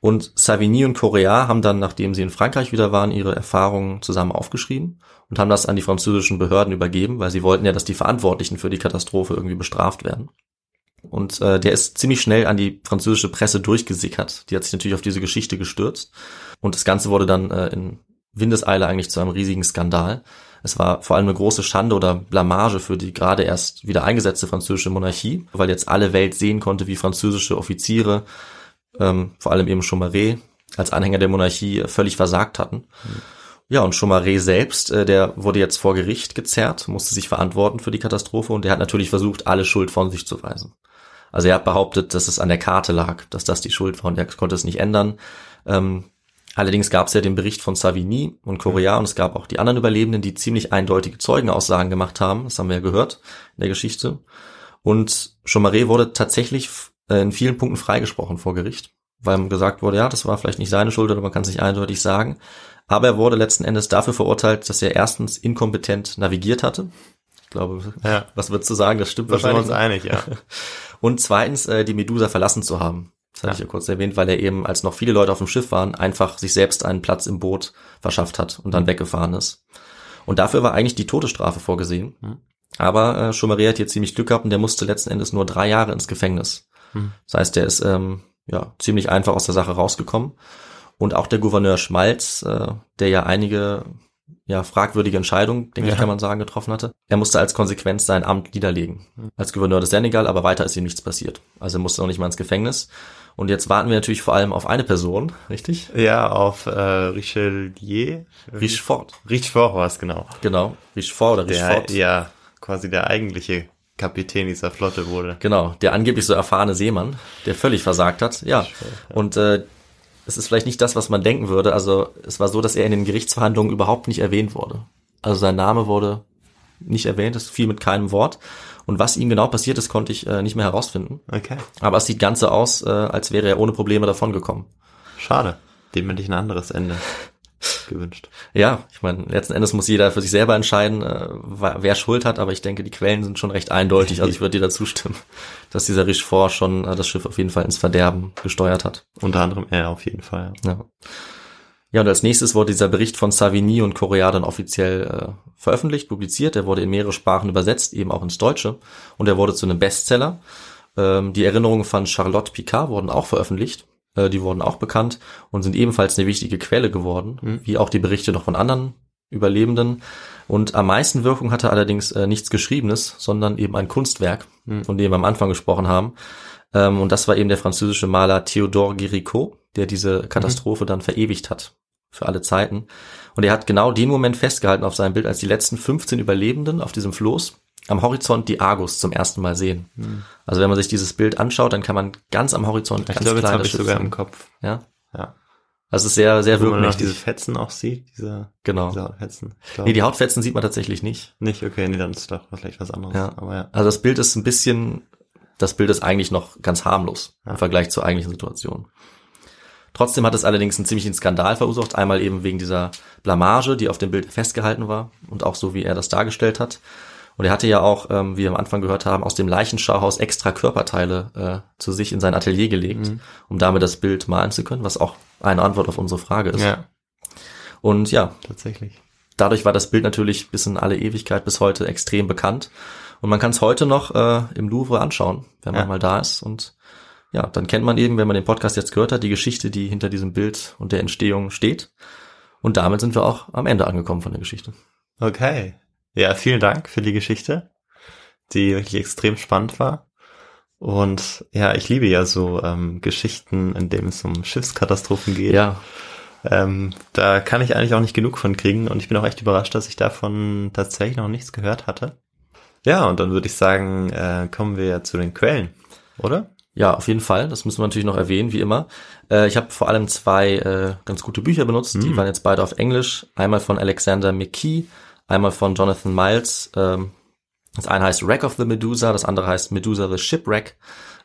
Und Savigny und Correa haben dann, nachdem sie in Frankreich wieder waren, ihre Erfahrungen zusammen aufgeschrieben und haben das an die französischen Behörden übergeben, weil sie wollten ja, dass die Verantwortlichen für die Katastrophe irgendwie bestraft werden. Und äh, der ist ziemlich schnell an die französische Presse durchgesickert. Die hat sich natürlich auf diese Geschichte gestürzt. Und das Ganze wurde dann äh, in Windeseile eigentlich zu einem riesigen Skandal. Es war vor allem eine große Schande oder Blamage für die gerade erst wieder eingesetzte französische Monarchie, weil jetzt alle Welt sehen konnte, wie französische Offiziere, ähm, vor allem eben Chaumaré, als Anhänger der Monarchie äh, völlig versagt hatten. Ja, und Chaumaré selbst, äh, der wurde jetzt vor Gericht gezerrt, musste sich verantworten für die Katastrophe und der hat natürlich versucht, alle Schuld von sich zu weisen. Also er hat behauptet, dass es an der Karte lag, dass das die Schuld war und er konnte es nicht ändern. Ähm, allerdings gab es ja den Bericht von Savigny und Correa und es gab auch die anderen Überlebenden, die ziemlich eindeutige Zeugenaussagen gemacht haben. Das haben wir ja gehört in der Geschichte. Und Chaumaré wurde tatsächlich äh, in vielen Punkten freigesprochen vor Gericht, weil ihm gesagt wurde, ja, das war vielleicht nicht seine Schuld oder man kann es nicht eindeutig sagen. Aber er wurde letzten Endes dafür verurteilt, dass er erstens inkompetent navigiert hatte. Ich glaube, Ja. was würdest du sagen? Das stimmt Da sind wir wahrscheinlich. uns einig, ja. Und zweitens, äh, die Medusa verlassen zu haben. Das hatte Ja. ich ja kurz erwähnt, weil er eben, als noch viele Leute auf dem Schiff waren, einfach sich selbst einen Platz im Boot verschafft hat und dann weggefahren ist. Und dafür war eigentlich die Todesstrafe vorgesehen. Mhm. Aber äh, Chaumaré hat hier ziemlich Glück gehabt und der musste letzten Endes nur drei Jahre ins Gefängnis. Mhm. Das heißt, der ist ähm, ja ziemlich einfach aus der Sache rausgekommen. Und auch der Gouverneur Schmalz, äh, der ja einige ja, fragwürdige Entscheidungen, denke Ja. ich, kann man sagen, getroffen hatte. Er musste als Konsequenz sein Amt niederlegen. Als Gouverneur des Senegal, aber weiter ist ihm nichts passiert. Also er musste noch nicht mal ins Gefängnis. Und jetzt warten wir natürlich vor allem auf eine Person, richtig? Ja, auf äh, Richelieu. Richefort. Richefort war es, genau. Genau. Richefort oder Der, Richefort. ja, quasi der eigentliche Kapitän dieser Flotte wurde. Genau, der angeblich so erfahrene Seemann, der völlig versagt hat. Ja, und äh, es ist vielleicht nicht das, was man denken würde. Also es war so, dass er in den Gerichtsverhandlungen überhaupt nicht erwähnt wurde. Also sein Name wurde nicht erwähnt, es fiel mit keinem Wort. Und was ihm genau passiert ist, konnte ich äh, nicht mehr herausfinden. Okay. Aber es sieht ganz so aus, äh, als wäre er ohne Probleme davongekommen. Schade. Dem hätte ich ein anderes Ende gewünscht. Ja, ich meine, letzten Endes muss jeder für sich selber entscheiden, äh, wer Schuld hat, aber ich denke, die Quellen sind schon recht eindeutig. Also ich würde dir dazu stimmen, dass dieser Richefort schon äh, das Schiff auf jeden Fall ins Verderben gesteuert hat. Unter anderem er auf jeden Fall. Ja. Ja, und als nächstes wurde dieser Bericht von Savigny und Correa dann offiziell äh, veröffentlicht, publiziert. Er wurde in mehrere Sprachen übersetzt, eben auch ins Deutsche. Und er wurde zu einem Bestseller. Ähm, die Erinnerungen von Charlotte Picard wurden auch veröffentlicht. Äh, die wurden auch bekannt und sind ebenfalls eine wichtige Quelle geworden, wie auch die Berichte noch von anderen Überlebenden. Und am meisten Wirkung hatte allerdings äh, nichts Geschriebenes, sondern eben ein Kunstwerk, von dem wir am Anfang gesprochen haben. Ähm, und das war eben der französische Maler Théodore Géricault, der diese Katastrophe dann verewigt hat. Für alle Zeiten. Und er hat genau den Moment festgehalten auf seinem Bild, als die letzten 15 Überlebenden auf diesem Floß am Horizont die Argus zum ersten Mal sehen. Also wenn man sich dieses Bild anschaut, dann kann man ganz am Horizont Ich ganz glaube, jetzt klein habe das ich sogar sehen. im Kopf. Ja. Ja. Also es ist sehr, sehr Wo man noch wirkmächtig. diese Fetzen auch sieht, diese, Genau. diese Fetzen. Ich glaub, Nee, die Hautfetzen sieht man tatsächlich nicht. nicht, okay, nee, dann ist doch vielleicht was anderes. Ja. Aber ja. Also das Bild ist ein bisschen, das Bild ist eigentlich noch ganz harmlos Ja. im Vergleich zur eigentlichen Situation. Trotzdem hat es allerdings einen ziemlichen Skandal verursacht. Einmal eben wegen dieser Blamage, die auf dem Bild festgehalten war und auch so, wie er das dargestellt hat. Und er hatte ja auch, ähm, wie wir am Anfang gehört haben, aus dem Leichenschauhaus extra Körperteile äh, zu sich in sein Atelier gelegt, Mhm. um damit das Bild malen zu können, was auch eine Antwort auf unsere Frage ist. Ja, Und ja, tatsächlich. dadurch war das Bild natürlich bis in alle Ewigkeit bis heute extrem bekannt. Und man kann es heute noch äh, im Louvre anschauen, wenn man Ja. mal da ist. Und ja, dann kennt man eben, wenn man den Podcast jetzt gehört hat, die Geschichte, die hinter diesem Bild und der Entstehung steht. Und damit sind wir auch am Ende angekommen von der Geschichte. Okay. Ja, vielen Dank für die Geschichte, die wirklich extrem spannend war. Und ja, ich liebe ja so ähm, Geschichten, in denen es um Schiffskatastrophen geht. Ja, Ähm, da kann ich eigentlich auch nicht genug von kriegen und ich bin auch echt überrascht, dass ich davon tatsächlich noch nichts gehört hatte. Ja, und dann würde ich sagen, äh, kommen wir zu den Quellen, oder? Ja, auf jeden Fall. Das müssen wir natürlich noch erwähnen, wie immer. Äh, ich habe vor allem zwei äh, ganz gute Bücher benutzt. Die Mm. waren jetzt beide auf Englisch. Einmal von Alexander McKee, einmal von Jonathan Miles. Ähm, das eine heißt Wreck of the Medusa, das andere heißt Medusa the Shipwreck.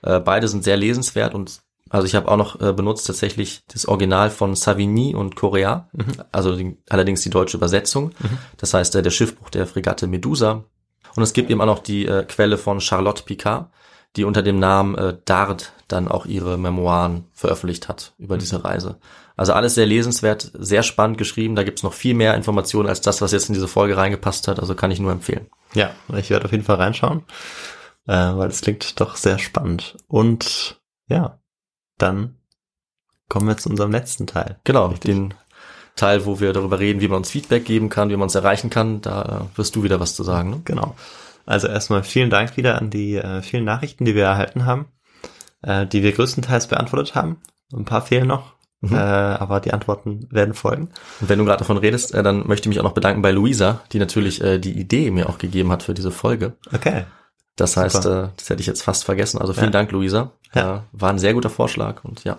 Äh, beide sind sehr lesenswert und also ich habe auch noch äh, benutzt tatsächlich das Original von Savigny und Correa, also die, allerdings die deutsche Übersetzung. Das heißt äh, der Schiffbruch der Fregatte Medusa. Und es gibt eben auch noch die äh, Quelle von Charlotte Picard, die unter dem Namen äh, Dard dann auch ihre Memoiren veröffentlicht hat über diese Reise. Also alles sehr lesenswert, sehr spannend geschrieben. Da gibt's noch viel mehr Informationen als das, was jetzt in diese Folge reingepasst hat. Also kann ich nur empfehlen. Ja, ich werde auf jeden Fall reinschauen, äh, weil es klingt doch sehr spannend. Und ja, dann kommen wir zu unserem letzten Teil. Genau, Richtig. den Teil, wo wir darüber reden, wie man uns Feedback geben kann, wie man uns erreichen kann. Da äh, wirst du wieder was zu sagen. Ne? Genau. Also erstmal vielen Dank wieder an die äh, vielen Nachrichten, die wir erhalten haben, äh, die wir größtenteils beantwortet haben. Ein paar fehlen noch, Mhm. äh, aber die Antworten werden folgen. Und wenn du gerade davon redest, äh, dann möchte ich mich auch noch bedanken bei Luisa, die natürlich äh, die Idee mir auch gegeben hat für diese Folge. Okay. Das heißt, Super. äh, das hätte ich jetzt fast vergessen. Also vielen Ja. Dank, Luisa. Ja. Äh, war ein sehr guter Vorschlag und ja.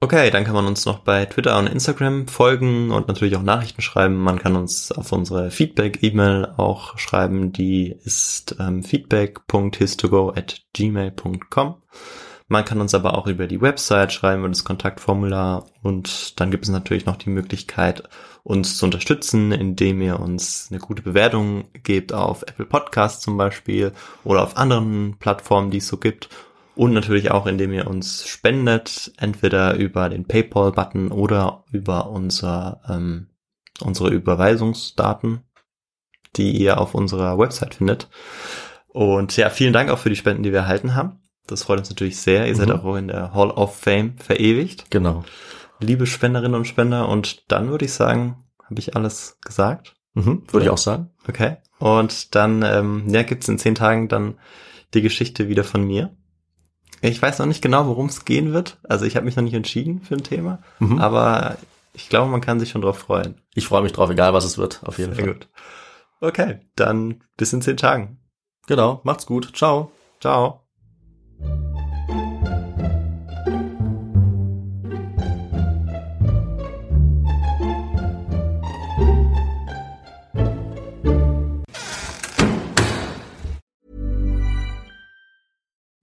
Okay, dann kann man uns noch bei Twitter und Instagram folgen und natürlich auch Nachrichten schreiben. Man kann uns auf unsere Feedback-E-Mail auch schreiben. Die ist ähm, feedback.histogo at gmail.com. Man kann uns aber auch über die Website schreiben und das Kontaktformular. Und dann gibt es natürlich noch die Möglichkeit, uns zu unterstützen, indem ihr uns eine gute Bewertung gebt auf Apple Podcasts zum Beispiel oder auf anderen Plattformen, die es so gibt. Und natürlich auch, indem ihr uns spendet, entweder über den PayPal-Button oder über unser, ähm, unsere Überweisungsdaten, die ihr auf unserer Website findet. Und ja, vielen Dank auch für die Spenden, die wir erhalten haben. Das freut uns natürlich sehr. Ihr seid Mhm. auch in der Hall of Fame verewigt. Genau. Liebe Spenderinnen und Spender. Und dann würde ich sagen, habe ich alles gesagt. Mhm, würde ich auch sagen. Okay. Und dann ähm, ja, gibt's in zehn Tagen dann die Geschichte wieder von mir. Ich weiß noch nicht genau, worum es gehen wird. Also ich habe mich noch nicht entschieden für ein Thema, Mhm. aber ich glaube, man kann sich schon drauf freuen. Ich freue mich drauf, egal was es wird, auf jeden Sehr Fall. gut. Okay, dann bis in zehn Tagen. Genau, macht's gut. Ciao. Ciao.